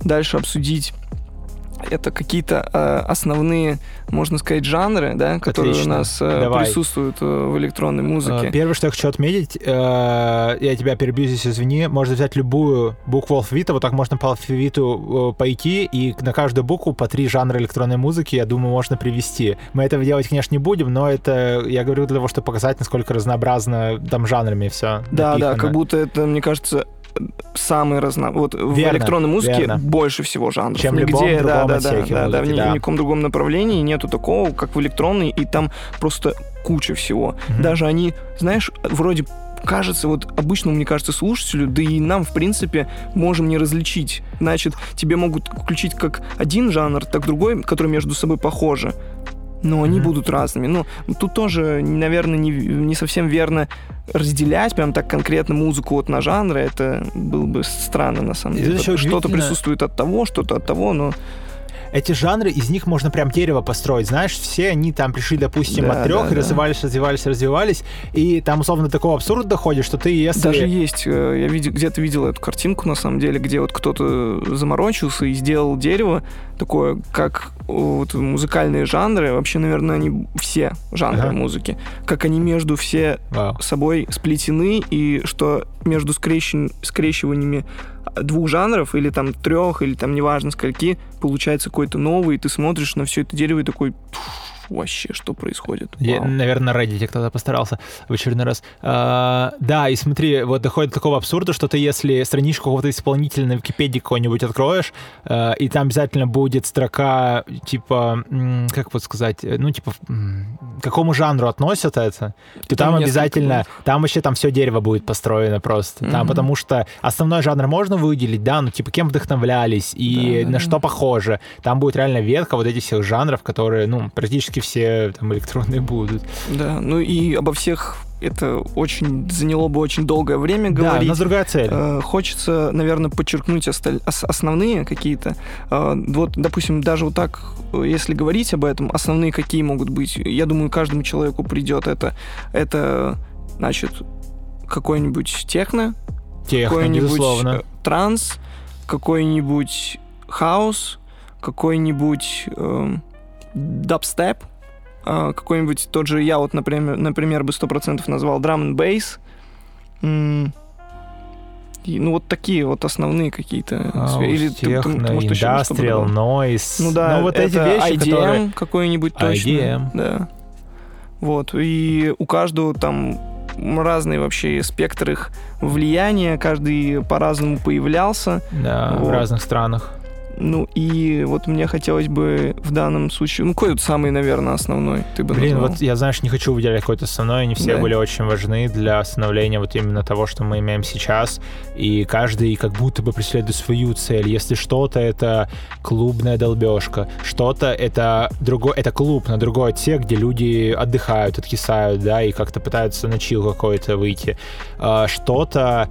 A: дальше обсудить это какие-то э, основные, можно сказать, жанры, да, которые
B: Отлично.
A: у нас э,
B: Давай.
A: присутствуют э, в электронной музыке.
B: А, Первое, что я хочу отметить, э, я тебя перебью здесь, извини, можно взять любую букву алфавита, вот так можно по алфавиту э, пойти, и на каждую букву по три жанра электронной музыки, я думаю, можно привести. Мы этого делать, конечно, не будем, но это, я говорю для того, чтобы показать, насколько разнообразно там жанрами все
A: Да, да, как будто это, мне кажется, самый разно... Вот в
B: Верно,
A: электронной музыке
B: верно.
A: больше всего жанров.
B: Чем в любом
A: Нигде, да, да, да,
B: отсеке
A: да, да, в
B: музыки, да.
A: в никаком другом направлении нету такого, как в электронной, и там просто куча всего.
B: Мгм.
A: Даже они, знаешь, вроде кажется, вот обычному, мне кажется, слушателю, да и нам, в принципе, можем не различить. Значит, тебе могут включить как один жанр, так другой, который между собой похожи. Но они
B: Мгм.
A: будут разными. Ну, тут тоже, наверное, не, не совсем верно разделять прям так конкретно музыку вот на жанры. Это было бы странно, на самом деле. Что-то
B: удивительно-
A: присутствует от того, что-то от того, но...
B: Эти жанры, из них можно прям дерево построить. Знаешь, все они там пришли, допустим,
A: Да,
B: от трех
A: да,
B: и
A: да.
B: развивались, развивались, развивались. И там, условно, такого абсурда доходит, что ты, если...
A: Даже есть, э, я видел, где-то видел эту картинку, на самом деле, где вот кто-то заморочился и сделал дерево такое, как вот музыкальные жанры, вообще, наверное, они все жанры
B: Ага.
A: музыки, как они между все
B: Вау.
A: собой сплетены, и что между скрещен- скрещиваниями двух жанров, или там трех, или там неважно скольки, получается какой-то новый, и ты смотришь на все это дерево и такой, «Пф, вообще, что происходит?
B: Я,
A: Вау».
B: наверное, на Reddit кто-то постарался в очередной раз. А, да, и смотри, вот доходит до такого абсурда, что ты, если страничку какого-то исполнителя на Википедии какой-нибудь откроешь, а, и там обязательно будет строка, типа, как вот сказать, э, ну, типа, к какому жанру относят это, то там,
A: Там
B: обязательно,
A: будет.
B: там вообще там все дерево будет построено просто. Там,
A: Мгм.
B: потому что основной жанр можно выделить, да, ну, типа, кем вдохновлялись и
A: Да, да,
B: на
A: да.
B: что похоже. Там будет реально ветка вот этих всех жанров, которые, ну, практически все там электронные будут.
A: Да, ну и обо всех это очень заняло бы очень долгое время
B: Да, у
A: говорить.
B: нас другая цель.
A: Э, Хочется, наверное, подчеркнуть осталь- ос- основные какие-то. Э, Вот, допустим, даже вот так, э, если говорить об этом, основные какие могут быть, я думаю, каждому человеку придет это. Это, значит, какой-нибудь техно,
B: Техно,
A: какой-нибудь
B: безусловно.
A: э, транс, какой-нибудь хаос, какой-нибудь эм, дабстеп, э, какой-нибудь тот же я вот, например, например бы сто процентов назвал драм бейс. ну вот такие вот основные какие-то сферы. Или ты- ты- ты,
B: техно,
A: может, что-то
B: индастриал, нойз.
A: Ну да,
B: ну, вот эти вещи,
A: IDM
B: которые...
A: какой-нибудь точно.
B: IDM.
A: Да. Вот. И у каждого там разный вообще спектр их влияния, каждый по-разному появлялся.
B: Да, в
A: Вот.
B: разных странах.
A: Ну и вот мне хотелось бы в данном случае, ну какой вот самый, наверное, основной ты бы
B: Блин,
A: назвал?
B: вот я, знаешь, не хочу выделять какой-то основной, они все
A: Да.
B: были очень важны для становления вот именно того, что мы имеем сейчас, и каждый как будто бы преследует свою цель. Если что-то это клубная долбежка, что-то это другой, это клуб на другой отсек, где люди отдыхают, откисают, да, и как-то пытаются на чил какой-то выйти. А, Что-то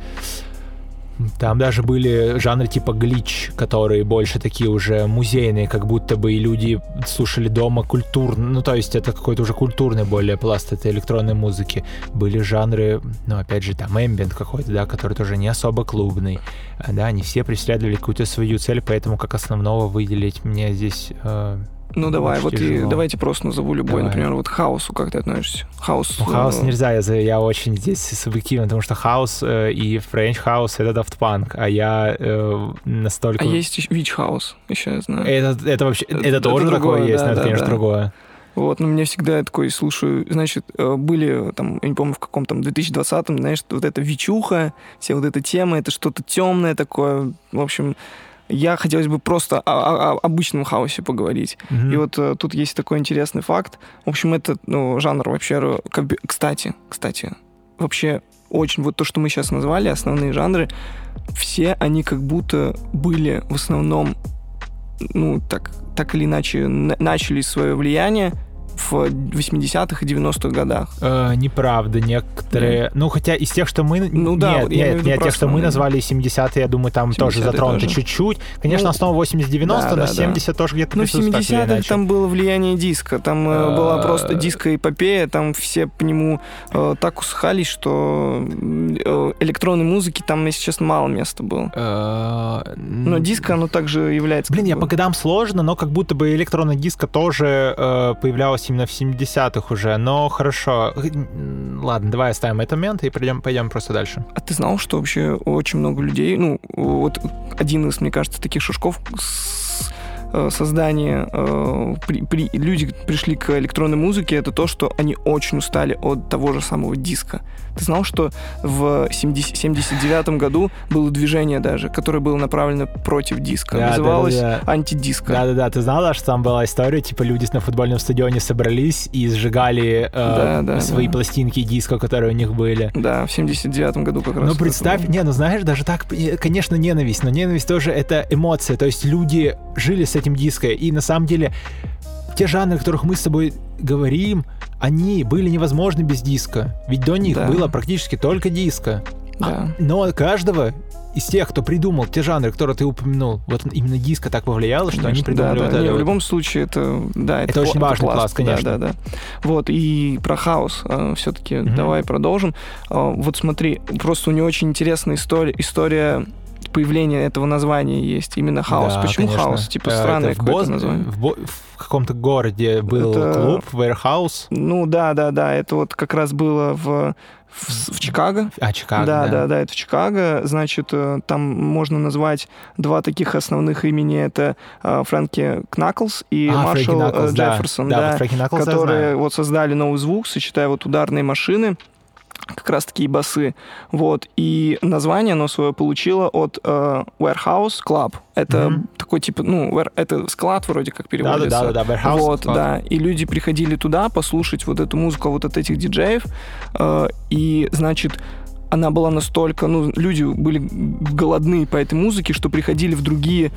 B: там даже были жанры типа глич, которые больше такие уже музейные, как будто бы и люди слушали дома культурно. Ну, то есть это какой-то уже культурный более пласт этой электронной музыки. Были жанры, ну, опять же, там, эмбиент какой-то, да, который тоже не особо клубный. А, Да, они все преследовали какую-то свою цель, поэтому как основного выделить мне здесь... э,
A: Ну давай, вот и
B: тяжело.
A: давайте просто назову любой,
B: Давай.
A: например, вот хаусу, как ты относишься? Хаус.
B: Ну, хаус
A: э,
B: нельзя, я, я очень здесь субъективен, потому что хаус э, и френч хаус — это Daft Punk, а я э, настолько...
A: А есть Вич хаус, еще я знаю.
B: Это, это вообще, это,
A: Это
B: тоже
A: другое,
B: такое есть,
A: да,
B: но это,
A: да,
B: конечно,
A: да.
B: другое.
A: Вот, но мне всегда такой слушаю, значит, э, были там, я не помню, в каком там 2020-м, знаешь, вот эта вичуха, все вот эта тема, это что-то темное такое, в общем, я хотелось бы просто о, о- о обычном хаосе поговорить.
B: Мгм.
A: И вот э, тут есть такой интересный факт. В общем, это ну, жанр вообще... э, как бы- Кстати, кстати, вообще очень... Вот то, что мы сейчас назвали, основные жанры, все они как будто были в основном, ну, так, так или иначе, на- начали свое влияние в 80-х и 90-х годах.
B: Э, неправда, некоторые. Ну, хотя из тех, что мы...
A: Ну да,
B: нет,
A: вот
B: нет, нет, тех, что мы назвали 70-е, я думаю, там тоже
A: 70-е
B: затронуто
A: тоже.
B: чуть-чуть. Конечно,
A: Ну,
B: основа 80-90,
A: да,
B: но
A: да, да.
B: 70 тоже где-то
A: Ну, в
B: присутствует так или
A: 70-х
B: иначе.
A: там было влияние диска, там э, была
B: Э,
A: просто диско-эпопея, там все по нему э, так усыхались, что э, электронной музыки там, если честно, мало места было.
B: Э,
A: Но диско, оно также является...
B: Блин, я по годам сложно, но как будто бы электронная диска тоже э, появлялась именно в 70-х уже. Но хорошо. Ладно, давай оставим этот момент и пойдем, пойдем просто дальше.
A: А ты знал, что вообще очень много людей, ну, вот один из, мне кажется, таких шажков с создания э, при- при- люди пришли к электронной музыке, это то, что они очень устали от того же самого диска. Ты знал, что в 70 79 году было движение даже, которое было направлено против диска.
B: Да,
A: Называлось
B: да, да,
A: антидиско.
B: Да-да-да, ты знала, что там была история, типа люди на футбольном стадионе собрались и сжигали э,
A: Да, да,
B: свои
A: да.
B: пластинки диска, которые у них были.
A: Да, в 79 году как раз.
B: Ну, представь, не, ну знаешь, даже так, э, конечно, ненависть, но ненависть тоже это эмоция, то есть люди жили с этим диско, и на самом деле те жанры, о которых мы с тобой говорим, они были невозможны без диска, ведь до них
A: Да.
B: было практически только диско.
A: Да.
B: Но каждого из тех, кто придумал те жанры, которые ты упомянул, вот именно диско так повлияло, что они
A: Конечно,
B: придумали
A: да,
B: вот
A: да.
B: это
A: Не, в
B: вот.
A: любом случае, это, да, это,
B: Это очень важный пласт, конечно.
A: Да, да, да. Вот, и про хаос все-таки
B: Мгм.
A: давай продолжим. А, вот смотри, просто у него очень интересная история, история появления этого названия есть. Именно хаос.
B: Да,
A: Почему
B: конечно.
A: хаос? Типа
B: Э,
A: странное какое-то
B: Боз-
A: название.
B: В, Бо- в каком-то городе был
A: Это-
B: клуб, Warehouse.
A: Ну да, да, да. Это вот как раз было в, в, в Чикаго.
B: А, Чикаго,
A: да, да, да, это в Чикаго. Значит, э, там можно назвать два таких основных имени. Это э, Фрэнки Кнаклс и
B: А,
A: Маршал
B: Наклз, да.
A: Джефферсон.
B: Да,
A: да.
B: Фрэнки Наклз
A: которые вот создали новый звук, сочетая вот ударные машины, как раз такие басы. Вот. И название оно свое получило от э, Warehouse Club. Это
B: Мгм.
A: такой типа, ну, это склад вроде как переводится.
B: Да, да, да, да, Warehouse.
A: Вот, да. И люди приходили туда послушать вот эту музыку вот от этих диджеев. э, и, значит, она была настолько... Ну, люди были голодны по этой музыке, что приходили в другие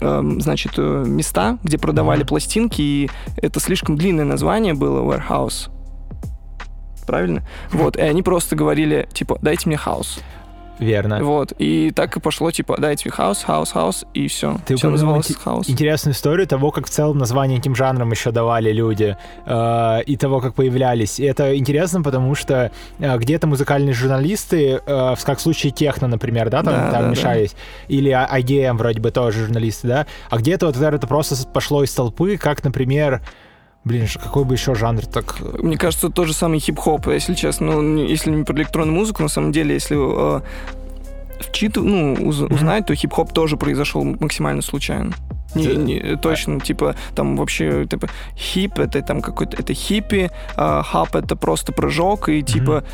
A: эм, значит, э, места, где продавали
B: Мгм.
A: пластинки, и это слишком длинное название было Warehouse. Правильно? Вот, и они просто говорили, типа, дайте мне хаус.
B: Верно.
A: Вот, и так и пошло, типа, дайте мне хаус, хаус, хаус, и все.
B: Ты
A: все называлось хаус.
B: Интересную историю того, как в целом название этим жанрам еще давали люди, э, и того, как появлялись. И это интересно, потому что э, где-то музыкальные журналисты, э, как в случае техно, например, да, там,
A: Да,
B: там
A: да,
B: мешались, или а- IGM вроде бы тоже журналисты, да, а где-то вот это просто пошло из толпы, как, например, блин, какой бы еще жанр так... э,
A: Мне кажется, тот же самый хип-хоп, если честно. Ну, если не про электронную музыку, на самом деле, если э, вчитыв- ну, уз-
B: Мгм.
A: узнать, то хип-хоп тоже произошел максимально случайно. Не, не- точно, типа, там вообще, типа, хип, это там какой-то, это хиппи, а хап это просто прыжок, и, типа,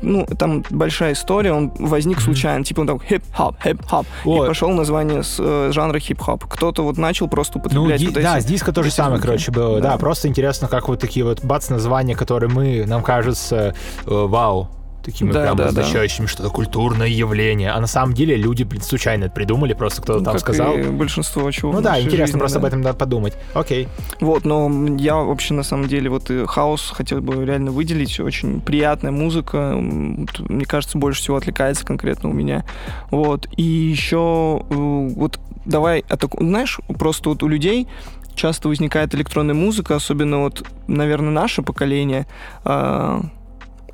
A: ну, там большая история, он возник случайно, типа он там хип-хоп, хип-хоп, и
B: О,
A: пошел название с э, жанра хип-хоп. Кто-то вот начал просто
B: Ну,
A: употреблять
B: ди-
A: вот эти...
B: да, с диска то же самое,
A: звуки.
B: короче, было. Да.
A: Да.
B: просто интересно, как вот такие вот бац названия, которые мы, нам кажется, э, вау, такими
A: Да,
B: прям
A: да, да.
B: означающими что-то культурное явление. А на самом деле люди, блин, случайно это придумали, просто кто-то
A: Ну,
B: там сказал.
A: большинство чего
B: Ну да, интересно
A: жизни,
B: просто
A: да.
B: об этом да, подумать. Окей.
A: Вот, но я вообще на самом деле вот хаос хотел бы реально выделить. Очень приятная музыка. Мне кажется, больше всего отвлекается конкретно у меня. Вот. И еще э, вот давай, а знаешь, просто вот у людей часто возникает электронная музыка, особенно вот, наверное, наше поколение.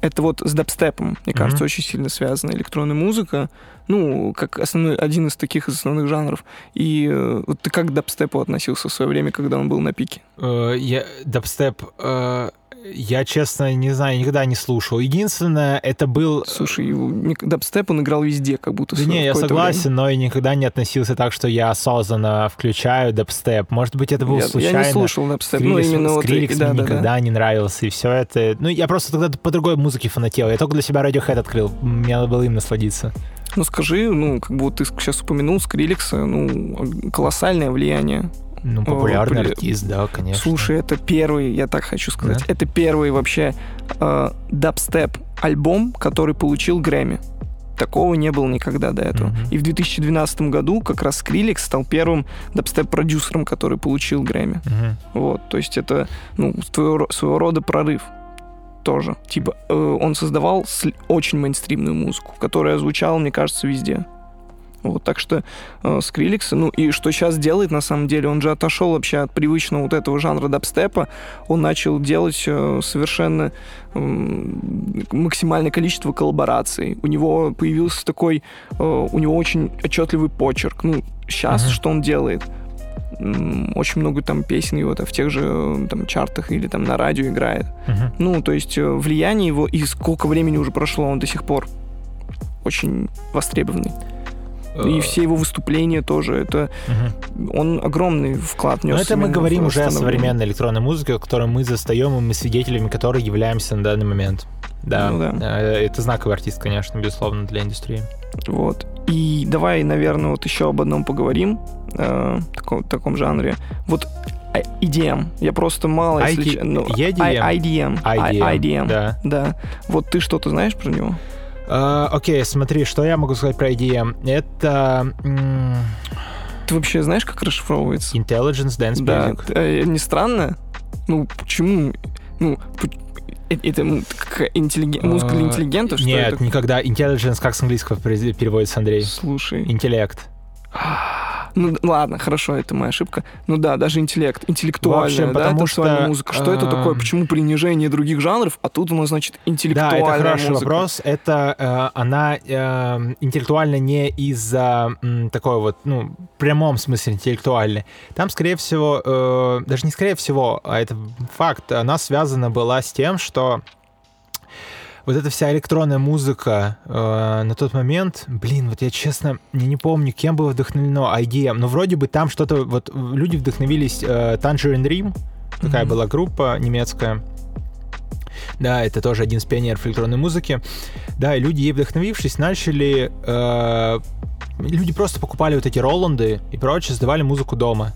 A: Это вот с дабстепом, мне
B: Мгм.
A: кажется, очень сильно связана электронная музыка. Ну, как основной, один из таких из основных жанров. И э, вот ты как к дабстепу относился в свое время, когда он был на пике?
B: Э, Я дабстеп, э, я честно не знаю, никогда не слушал. Единственное, это был...
A: Слушай, его- мне- дабстеп он играл везде, как будто
B: Да не, я согласен, но и никогда не относился так, что я осознанно включаю дабстеп. Может быть, это был
A: время. Я,
B: случайно.
A: я не слушал дабстеп,
B: Skrillex,
A: именно вот...
B: Skrillex
A: да,
B: мне
A: да, да.
B: никогда не нравился, и все это... Ну, я просто тогда по другой музыке фанател. Я только для себя Radiohead открыл. Мне надо было им насладиться.
A: Ну скажи, ну как бы вот ты сейчас упомянул Скриликса, ну колоссальное влияние.
B: Ну, популярный
A: бля.
B: артист, да, конечно.
A: Слушай, это первый, я так хочу сказать, это первый вообще э, дабстеп альбом, который получил Грэмми. Такого не было никогда до этого.
B: Мгм.
A: И в 2012 году как раз Скриликс стал первым дабстеп-продюсером, который получил Грэмми.
B: Мгм.
A: Вот, то есть это ну, своего, своего рода прорыв тоже. Типа э, он создавал очень мейнстримную музыку, которая звучала, мне кажется, везде. Вот, так что э, Скриликс, ну и что сейчас делает, на самом деле, он же отошел вообще от привычного вот этого жанра дабстепа, он начал делать э, совершенно м, максимальное количество коллабораций. У него появился такой, э, у него очень отчетливый почерк. Ну, сейчас
B: Мгм.
A: что он делает? Очень много там песен его в тех же э, там чартах или там на радио играет.
B: Мгм.
A: Ну, то есть э, влияние его, и сколько времени уже прошло, он до сих пор очень востребованный. И
B: Э,
A: все его выступления тоже, это
B: мгм.
A: он огромный вклад
B: Но
A: нес.
B: это мы говорим уже о современной электронной музыке, которую мы застаем, и мы свидетелями которой являемся на данный момент. Да,
A: Ну да.
B: Э, это знаковый артист, конечно, безусловно, для индустрии.
A: Вот. И давай, наверное, вот еще об одном поговорим, э, таком, таком жанре. Вот а, EDM. Я просто мало, если
B: ID
A: че- ну,
B: EDM?
A: IDM.
B: IDM,
A: IDM.
B: да.
A: Да. Вот ты что-то знаешь про него?
B: Э, Окей, смотри, что я могу сказать про IDM? Это
A: Ты вообще знаешь, как расшифровывается?
B: Intelligence Dance
A: Да,
B: Music.
A: э, не странно? Ну, почему? Ну, э- это интеллиген- музыка для
B: А,
A: интеллигентов, что
B: Нет,
A: это?
B: никогда. Intelligence как с английского пере- переводится, Андрей?
A: Слушай.
B: Интеллект.
A: Ну, ладно, хорошо, это моя ошибка. Ну да, даже интеллект, интеллектуальная,
B: общем,
A: да,
B: потому что,
A: музыка. Что это такое?
B: эм,
A: Почему принижение других жанров, а тут у нас, значит,
B: Да,
A: интеллектуальная
B: это хороший
A: музыка?
B: вопрос. Это э, она э, интеллектуально не из-за м, такой вот, ну, прямом смысле интеллектуальной. Там, скорее всего, э, даже не скорее всего, а это факт, она связана была с тем, что вот эта вся электронная музыка э, на тот момент, блин, вот я честно не, не помню, кем было вдохновлено IDM, но вроде бы там что-то, вот люди вдохновились э, Tangerine Dream, такая
A: Мгм.
B: была группа немецкая. Да, это тоже один из пионеров электронной музыки. Да, и люди, ей вдохновившись, начали... э, люди просто покупали вот эти Роланды и прочее, создавали музыку дома.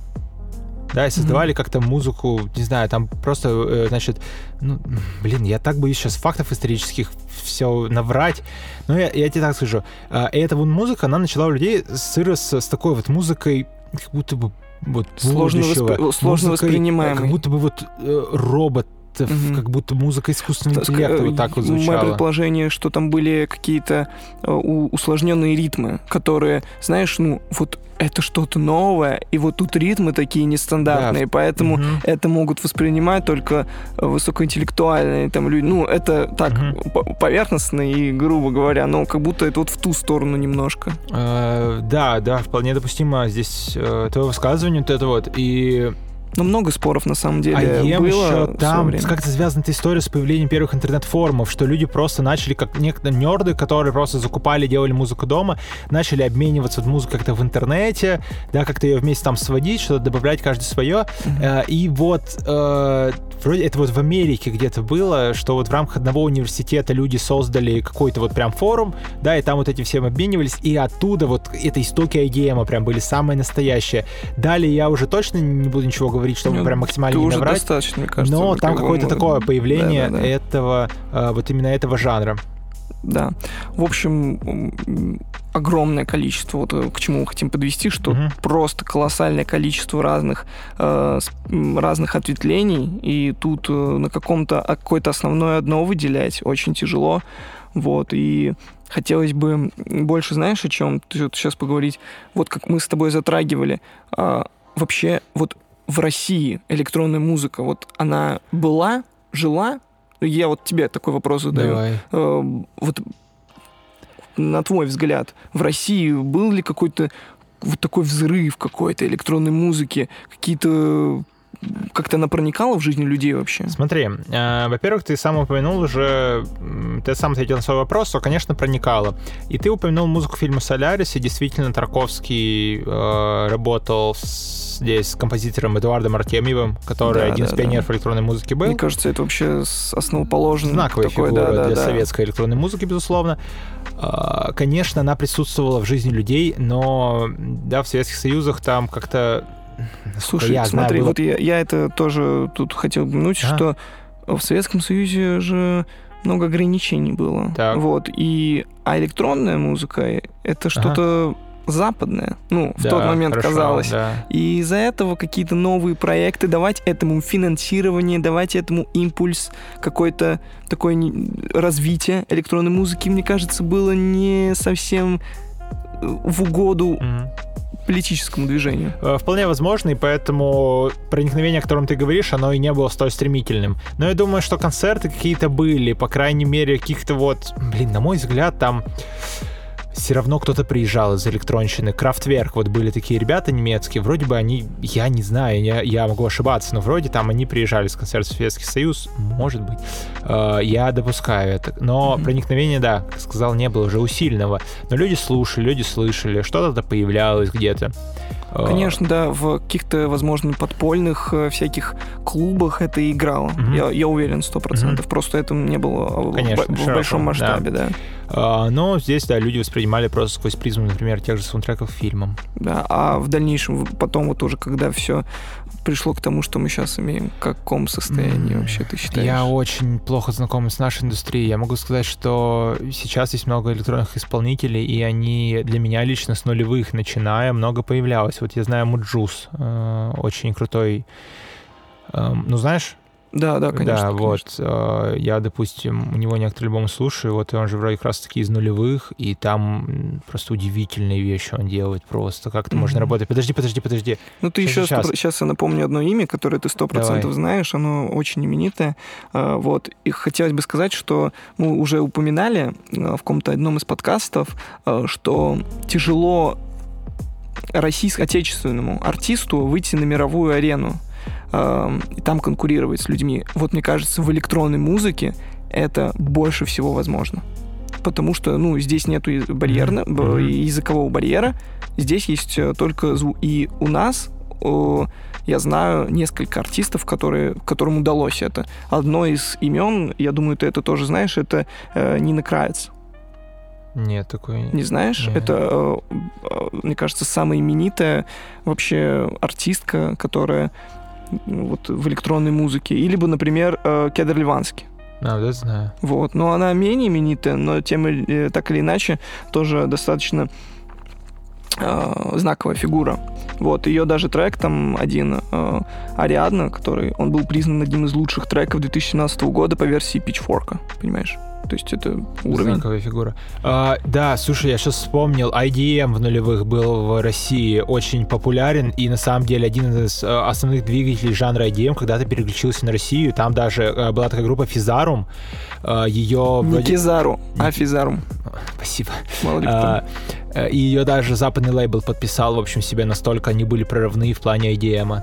B: Да, и создавали как-то музыку, не знаю, там просто, э, значит, ну, блин, я так боюсь сейчас фактов исторических все наврать. Но я, я тебе так скажу. э, и эта вот музыка, она начала у людей сыро с, с такой вот музыкой, как будто бы вот
A: Сложно
B: будущего.
A: воспри- сложно
B: Музыкой,
A: воспринимаемой.
B: Как будто бы вот э, робот
A: Мгм.
B: как будто музыка искусственного
A: Так,
B: интеллекта
A: э,
B: вот так вот
A: Мое
B: звучала.
A: предположение, что там были какие-то э, усложненные ритмы, которые, знаешь, ну, вот это что-то новое, и вот тут ритмы такие нестандартные, поэтому
B: Мгм.
A: это могут воспринимать только э, высокоинтеллектуальные там люди. Ну, это так, по- поверхностно и грубо говоря, но как будто это вот в ту сторону немножко.
B: Э, да, да, вполне допустимо здесь э, твое высказывание вот это вот. И
A: Но много споров на самом деле
B: а
A: было.
B: еще там как-то связана эта история с появлением первых интернет-форумов, что люди просто начали, как некоторые нерды, которые просто закупали, делали музыку дома, начали обмениваться музыкой как-то в интернете, да, как-то ее вместе там сводить, что-то добавлять каждый свое. Э, И вот э, вроде это вот в Америке где-то было, что вот в рамках одного университета люди создали какой-то вот прям форум, да, и там вот эти все обменивались, и оттуда вот это истоки IDM прям были самые настоящие. Далее я уже точно не буду ничего говорить, чтобы
A: Ну,
B: прям максимально не наврать.
A: достаточно, мне кажется.
B: Но там какое-то такое появление
A: Да-да-да.
B: этого, э, вот именно этого жанра.
A: Да. В общем, огромное количество, вот э, к чему мы хотим подвести, что
B: Мгм.
A: просто колоссальное количество разных, э, разных ответвлений, и тут э, на каком-то а, какое-то основное одно выделять очень тяжело. Вот, и хотелось бы больше, знаешь, о чем сейчас поговорить? Вот как мы с тобой затрагивали, а, вообще вот в России электронная музыка, вот она была, жила? Я вот тебе такой вопрос задаю.
B: Давай.
A: Э, вот на твой взгляд, в России был ли какой-то вот такой взрыв какой-то электронной музыки, какие-то как-то она проникала в жизнь людей вообще?
B: Смотри, э, во-первых, ты сам упомянул уже, ты сам ответил на свой вопрос, что, конечно, проникало. И ты упомянул музыку фильма «Солярис», и действительно Тарковский э, работал с- здесь с композитором Эдуардом Артемьевым, который
A: Да,
B: один
A: да,
B: из пионеров
A: да.
B: электронной музыки был.
A: Мне кажется, это вообще основоположный
B: знаковая
A: такой,
B: фигура
A: да, да,
B: для
A: да.
B: советской электронной музыки, безусловно. А, Конечно, она присутствовала в жизни людей, но да, в Советских Союзах там как-то...
A: Слушай,
B: я знаю,
A: смотри,
B: было-
A: вот я, я это тоже тут хотел упомянуть,
B: Ага.
A: что в Советском Союзе же много ограничений было.
B: Так.
A: Вот, и а электронная музыка это что-то западное. Ну, в
B: Да,
A: тот момент
B: хорошо,
A: казалось.
B: да.
A: И из-за этого какие-то новые проекты, давать этому финансирование, давать этому импульс, какое-то такое развитие электронной музыки, мне кажется, было не совсем э, в угоду
B: Мгм.
A: Политическому движению.
B: Э, Вполне возможно, и поэтому проникновение, о котором ты говоришь, оно и не было столь стремительным. Но я думаю, что концерты какие-то были, по крайней мере, каких-то вот... Блин, на мой взгляд, там все равно кто-то приезжал из электронщины. Крафтверк, вот были такие ребята немецкие, вроде бы они, я не знаю, я, я могу ошибаться, но вроде там они приезжали с концерта Советский Союз, может быть. Э, я допускаю это. Но
A: Мгм.
B: проникновение, да, как сказал, не было уже усиленного. Но люди слушали, люди слышали, что-то появлялось где-то. Э,
A: Конечно, да, в каких-то, возможно, подпольных э, всяких клубах это играло.
B: Мгм.
A: Я, я уверен, сто процентов. Просто это не было в,
B: Конечно,
A: в
B: широко,
A: большом
B: да.
A: масштабе, да.
B: А, Но здесь, да, люди воспринимали просто сквозь призму, например, тех же саундтреков к фильмам.
A: да. А в дальнейшем, в- потом вот уже, когда все пришло к тому, что мы сейчас имеем, в каком состоянии
B: М,
A: вообще ты считаешь?
B: Я очень плохо знаком с нашей индустрией. Я могу сказать, что сейчас есть много электронных исполнителей, и они для меня лично с нулевых начиная много появлялось. Вот я знаю Муджус, э, очень крутой. Эм, Ну, знаешь,
A: Да, да, конечно.
B: да,
A: конечно.
B: вот. э, Я, допустим, у него некоторые альбомы слушаю, вот и он же вроде как раз таки из нулевых, и там просто удивительные вещи он делает просто. Как-то можно
A: Мгм.
B: работать. Подожди, подожди, подожди.
A: Ну, ты
B: Сейчас,
A: еще...
B: сейчас.
A: Сейчас я напомню одно имя, которое ты сто процентов знаешь. Оно очень именитое. А, Вот. И хотелось бы сказать, что мы уже упоминали а, в каком-то одном из подкастов, что тяжело российскому отечественному артисту выйти на мировую арену а, и там конкурировать с людьми. Вот мне кажется, в электронной музыке это больше всего возможно. Потому что, ну, здесь нету и барьерна,
B: Мгм.
A: б-
B: Мгм.
A: языкового барьера, здесь есть э, только звук. И у нас я знаю несколько артистов, которые, которым удалось это. Одно из имен, я думаю, ты это тоже знаешь, это э, Нина Кравец.
B: Нет, такой...
A: Не знаешь?
B: Нет.
A: Это, э, э, мне кажется, самая именитая вообще артистка, которая вот в электронной музыке. Или бы, например, э, Кедр Ливанский.
B: А, это знаю.
A: Вот. Но она менее именитая, но тем или- э, так или иначе тоже достаточно э, знаковая фигура. Вот, ее даже трек там один, э, Ариадна, который, он был признан одним из лучших треков 2017 года по версии Pitchfork, понимаешь? То есть это уровень.
B: Знаковая фигура. А, да, слушай, я сейчас вспомнил, IDM в нулевых был в России очень популярен, и на самом деле один из э, основных двигателей жанра IDM когда-то переключился на Россию. Там даже э, была такая группа Физарум. Ее...
A: Не Кизару, а Физарум.
B: Спасибо.
A: Мало ли кто.
B: А, э, И ее даже западный лейбл подписал, в общем, себе настолько они были прорывные в плане IDM.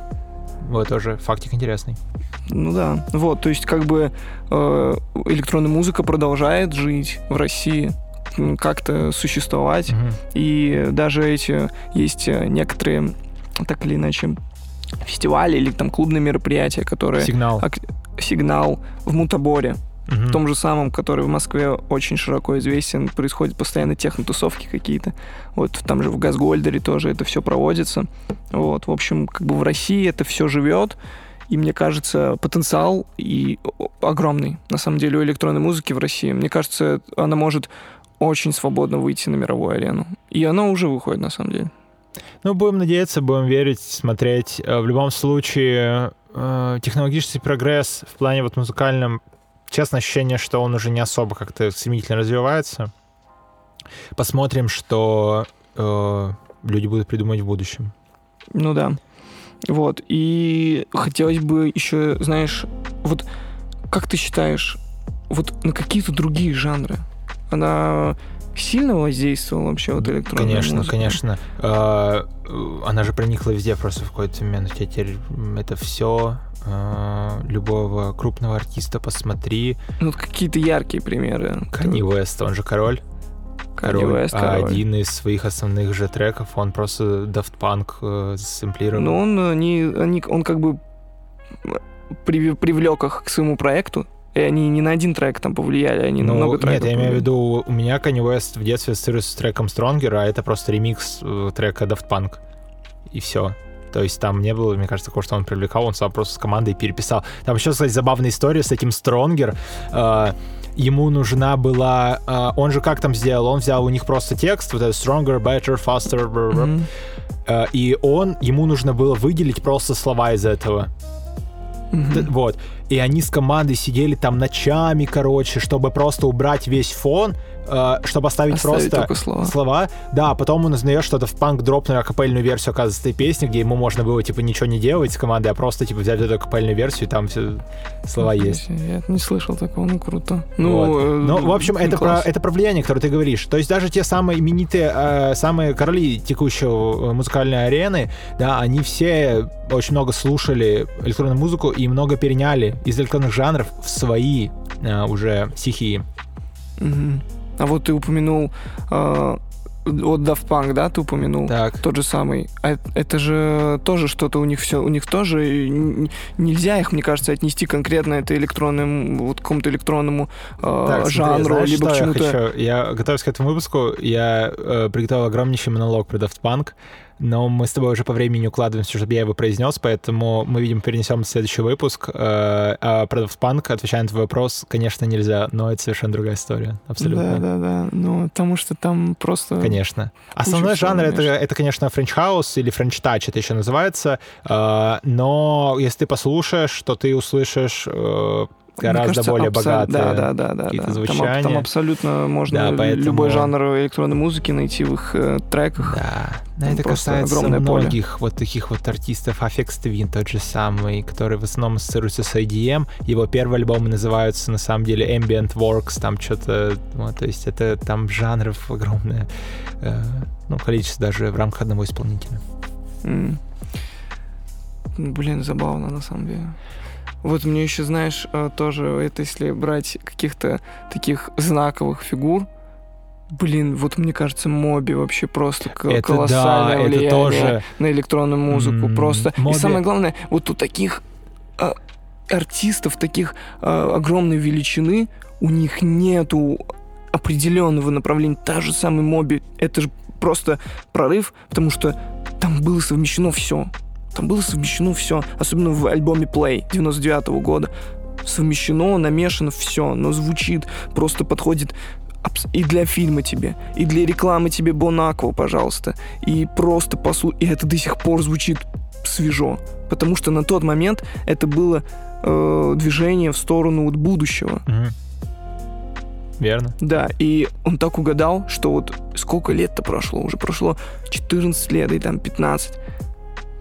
B: Вот тоже фактик интересный.
A: Ну да. Вот, то есть как бы э, электронная музыка продолжает жить в России, как-то существовать.
B: Мгм.
A: И даже эти есть э, некоторые, так или иначе, фестивали или там клубные мероприятия, которые...
B: Сигнал.
A: ак- Сигнал в Мутаборе,
B: Мгм.
A: в том же самом, который в Москве очень широко известен, происходят постоянно технотусовки какие-то. Вот там же в Газгольдере тоже это все проводится. Вот, в общем, как бы в России это все живет, и мне кажется, потенциал и огромный, на самом деле, у электронной музыки в России. Мне кажется, она может очень свободно выйти на мировую арену. И она уже выходит, на самом деле.
B: Ну, будем надеяться, будем верить, смотреть. Э, В любом случае, э, технологический прогресс в плане вот музыкальном, честно, ощущение, что он уже не особо как-то стремительно развивается. Посмотрим, что э, люди будут придумать в будущем.
A: Ну да. Вот. И хотелось бы еще, знаешь, вот как ты считаешь, вот на какие-то другие жанры она сильно воздействовала вообще вот электронная
B: Конечно,
A: музыка?
B: конечно. Э, э, Она же проникла везде просто в какой-то момент. У тебя теперь это все любого крупного артиста посмотри.
A: Ну, вот какие-то яркие примеры.
B: Канни Уэст, он же король.
A: Канни Уэст,
B: а
A: король.
B: один из своих основных же треков, он просто Daft Punk э, сэмплировал.
A: Но он, э, не, они, он как бы прив- привлек их к своему проекту, и они не на один трек там повлияли, они на
B: Ну,
A: много
B: нет,
A: треков
B: я имею в виду, у меня Kanye West в детстве ассоциируется с треком Stronger, а это просто ремикс э, трека Daft Punk. И все. То есть там не было, мне кажется, такого, что он привлекал, он сам просто с командой переписал. Там еще, кстати, забавная история с этим Stronger. Э, ему нужна была... э, он же как там сделал? Он взял у них просто текст, вот это Stronger, Better, Faster,
A: Мгм.
B: э, и он, ему нужно было выделить просто слова из этого. Т- Вот. И они с командой сидели там ночами, короче, чтобы просто убрать весь фон, чтобы оставить,
A: Оставить
B: просто
A: слова.
B: слова. Да, потом он узнает, что это в панк дропнули акапельную версию, оказывается, этой песни, где ему можно было, типа, ничего не делать с командой, а просто, типа, взять эту акапельную версию, и там все слова
A: Нифига
B: есть.
A: Я не слышал такого, ну круто.
B: Вот.
A: Ну, э,
B: Ну, в общем, это про, это про влияние, которое ты говоришь. То есть даже те самые именитые, э, самые короли текущего э, музыкальной арены, да, они все очень много слушали электронную музыку и много переняли из электронных жанров в свои э, уже стихии.
A: Мгм. А вот ты упомянул э, вот Daft Punk, да, ты упомянул?
B: Так.
A: Тот же самый. А это же тоже что-то у них все, у них тоже нельзя их, мне кажется, отнести конкретно это электронным, вот какому-то электронному э,
B: Так,
A: жанру,
B: знаешь,
A: либо к
B: я
A: чему-то.
B: хочу? Я, готовясь к этому выпуску, я э, приготовил огромнейший монолог про Daft Punk, но мы с тобой уже по времени укладываемся, чтобы я его произнес, поэтому мы, видимо, перенесем следующий выпуск. Э, а про Punk, отвечая на твой вопрос, конечно, нельзя, но это совершенно другая история. Абсолютно.
A: Да, да, да. Ну, потому что там просто.
B: Конечно. Основной
A: всего,
B: жанр это,
A: конечно.
B: это, конечно, French house или French touch, это еще называется. Э, но если ты послушаешь, то ты услышишь э, гораздо
A: кажется,
B: более
A: абсо-
B: богатые.
A: Да, да, да, да.
B: какие-то
A: да. Там,
B: звучания.
A: там абсолютно можно
B: Да, поэтому-
A: любой жанр электронной музыки найти в их э, треках.
B: Да, но
A: Там
B: это касается
A: огромное поле.
B: многих вот таких вот артистов. Аффекс Twin тот же самый, который в основном ассоциируется с IDM. Его первые альбомы называются на самом деле Ambient Works, там что-то, вот, то есть это там жанров огромное, э, ну, количество даже в рамках одного исполнителя.
A: Ну, Блин, забавно на самом деле. Вот мне еще, знаешь, э, тоже, это если брать каких-то таких знаковых фигур, блин, вот мне кажется, Моби вообще просто
B: Это
A: колоссальное
B: да, это
A: влияние
B: тоже.
A: на электронную музыку.
B: М,
A: Просто.
B: Моби-
A: И самое главное, вот у таких э, артистов, таких э, огромной величины, у них нету определенного направления. Та же самая Моби, это же просто прорыв, потому что там было совмещено все. Там было совмещено все, особенно в альбоме Play 99 года. Совмещено, намешано все, но звучит, просто подходит и для фильма тебе, и для рекламы тебе Бонаква, пожалуйста, и просто послу... И это до сих пор звучит свежо, потому что на тот момент это было э, движение в сторону вот будущего.
B: Мгм. Верно.
A: Да, и он так угадал, что вот сколько лет-то прошло? Уже прошло 14 лет, и там 15.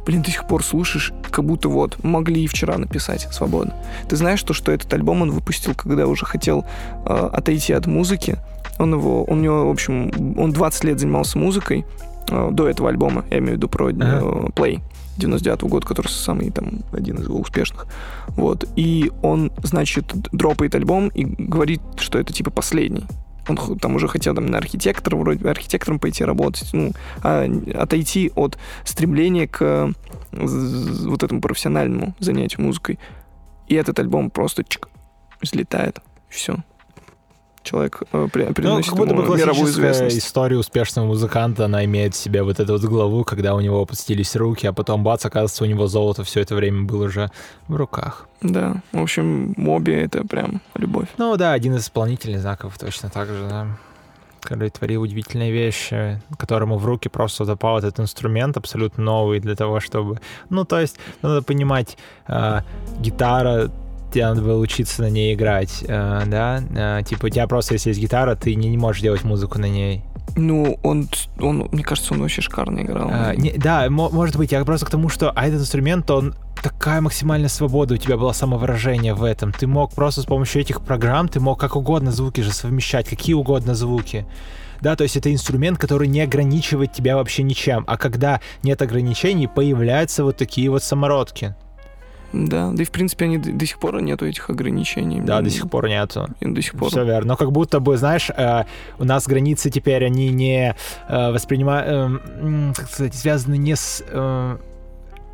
A: Блин, до сих пор слушаешь, как будто вот могли и вчера написать свободно. Ты знаешь, то, что этот альбом он выпустил, когда уже хотел э, отойти от музыки. Он его, он у него, в общем, он 20 лет занимался музыкой, э, до этого альбома, я имею в виду про э,
B: Ага.
A: Play 99 года, который самый там один из его успешных. Вот. И он, значит, дропает альбом и говорит, что это типа последний. Он там уже хотел там на архитектора, вроде архитектором пойти работать, ну, а отойти от стремления к вот этому профессиональному занятию музыкой. И этот альбом просто чик, взлетает. Все. Человек э,
B: Ну,
A: приносит
B: как будто бы
A: ему мировую известность.
B: история успешного музыканта, она имеет в себе вот эту вот главу, когда у него опустились руки, а потом бац, оказывается, у него золото все это время было уже в руках.
A: Да, в общем, Моби — это прям любовь.
B: Ну да, один из исполнительных знаков точно так же, да. Который творил удивительные вещи, которому в руки просто запал этот инструмент абсолютно новый для того, чтобы... Ну, то есть, надо понимать, э, гитара, надо было учиться на ней играть, э, да? Э, типа, у тебя просто, если есть гитара, ты не, не можешь делать музыку на ней.
A: Ну, он, он, мне кажется, он вообще шикарно играл.
B: А, не- да, мо- может быть, я просто к тому, что а этот инструмент, он такая максимальная свобода, у тебя было самовыражение в этом. Ты мог просто с помощью этих программ, ты мог как угодно звуки же совмещать, какие угодно звуки. Да, то есть это инструмент, который не ограничивает тебя вообще ничем. А когда нет ограничений, появляются вот такие вот самородки.
A: Да, да и в принципе они до, до сих пор нету этих ограничений.
B: Да, до сих пор нету.
A: и До сих пор.
B: Все верно. Но как будто бы, знаешь, э, у нас границы теперь, они не воспринимают, как сказать, связаны не с э,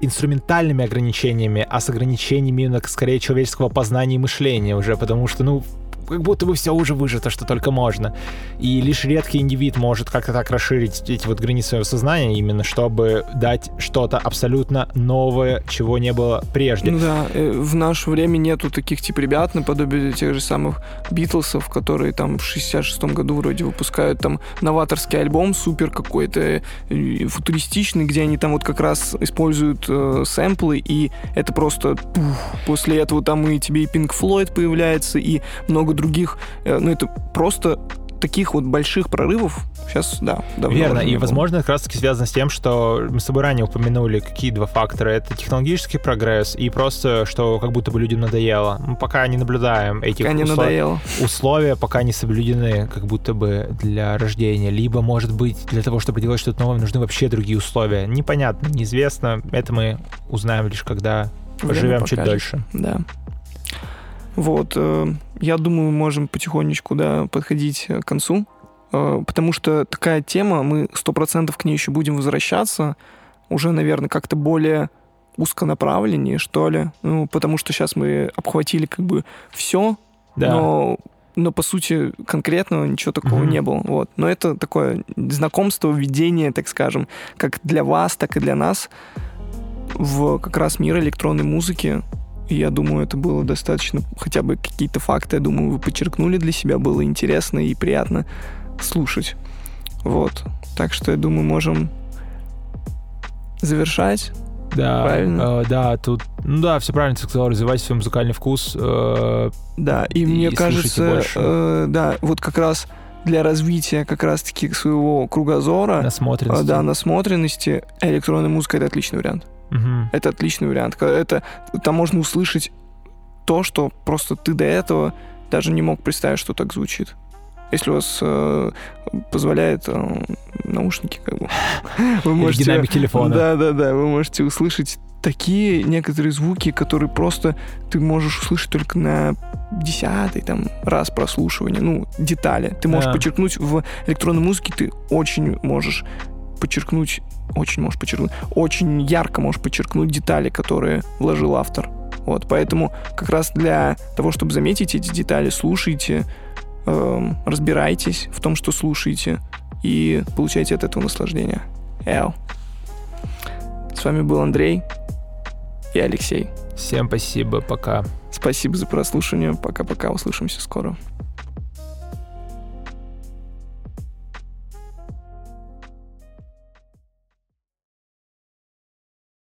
B: инструментальными ограничениями, а с ограничениями именно, скорее, человеческого познания и мышления уже, потому что, ну, как будто бы все уже выжато, что только можно. И лишь редкий индивид может как-то так расширить эти вот границы своего сознания, именно чтобы дать что-то абсолютно новое, чего не было прежде.
A: Ну да, э, в наше время нету таких тип ребят, наподобие тех же самых Битлсов, которые там в 66-м году вроде выпускают там новаторский альбом супер какой-то э, футуристичный, где они там вот как раз используют э, сэмплы, и это просто пух, после этого там и тебе и Pink Floyd появляется, и много других, э, ну это просто таких вот больших прорывов сейчас, да, давно
B: Верно, и
A: было.
B: возможно как раз-таки связано с тем, что мы с тобой ранее упомянули, какие два фактора. Это технологический прогресс и просто, что как будто бы людям надоело. Мы пока не наблюдаем этих
A: Пока
B: услов-
A: надоело.
B: условия, пока не соблюдены как будто бы для рождения. Либо, может быть, для того, чтобы делать что-то новое, нужны вообще другие условия. Непонятно, неизвестно. Это мы узнаем лишь когда поживем чуть дольше.
A: Да. Вот, э, я думаю, можем потихонечку, да, подходить к концу, э, потому что такая тема, мы сто процентов к ней еще будем возвращаться, уже, наверное, как-то более узконаправленнее, что ли, ну, потому что сейчас мы обхватили как бы все,
B: Да.
A: но но по сути конкретного ничего такого
B: Мгм.
A: не было. Вот. Но это такое знакомство, введение, так скажем, как для вас, так и для нас в как раз мир электронной музыки. Я думаю, это было достаточно, хотя бы какие-то факты, я думаю, вы подчеркнули для себя, было интересно и приятно слушать. Вот. Так что, я думаю, можем завершать.
B: Да,
A: Правильно.
B: э, да, тут, ну да, все правильно ты сказал, развивайте свой музыкальный вкус. э,
A: Да, и,
B: И
A: мне кажется, э, да, вот как раз для развития как раз-таки своего кругозора,
B: насмотренности.
A: э, да, насмотренности, электронная музыка — это отличный вариант.
B: Мгм.
A: Это отличный вариант. Это, там можно услышать то, что просто ты до этого даже не мог представить, что так звучит. Если у вас э, позволяет э, наушники, как бы, <laughs> вы можете...
B: динамик телефона.
A: Да, да, да, вы можете услышать такие некоторые звуки, которые просто ты можешь услышать только на десятый там раз прослушивания, ну, детали. Ты можешь
B: Да.
A: подчеркнуть в электронной музыке, ты очень можешь подчеркнуть, очень можешь подчеркнуть, очень ярко можешь подчеркнуть детали, которые вложил автор. Вот, поэтому как раз для того, чтобы заметить эти детали, слушайте, эм, разбирайтесь в том, что слушаете, и получайте от этого наслаждение. Эу. С вами был Андрей и Алексей.
B: Всем спасибо, пока.
A: Спасибо за прослушивание. Пока-пока. Услышимся скоро.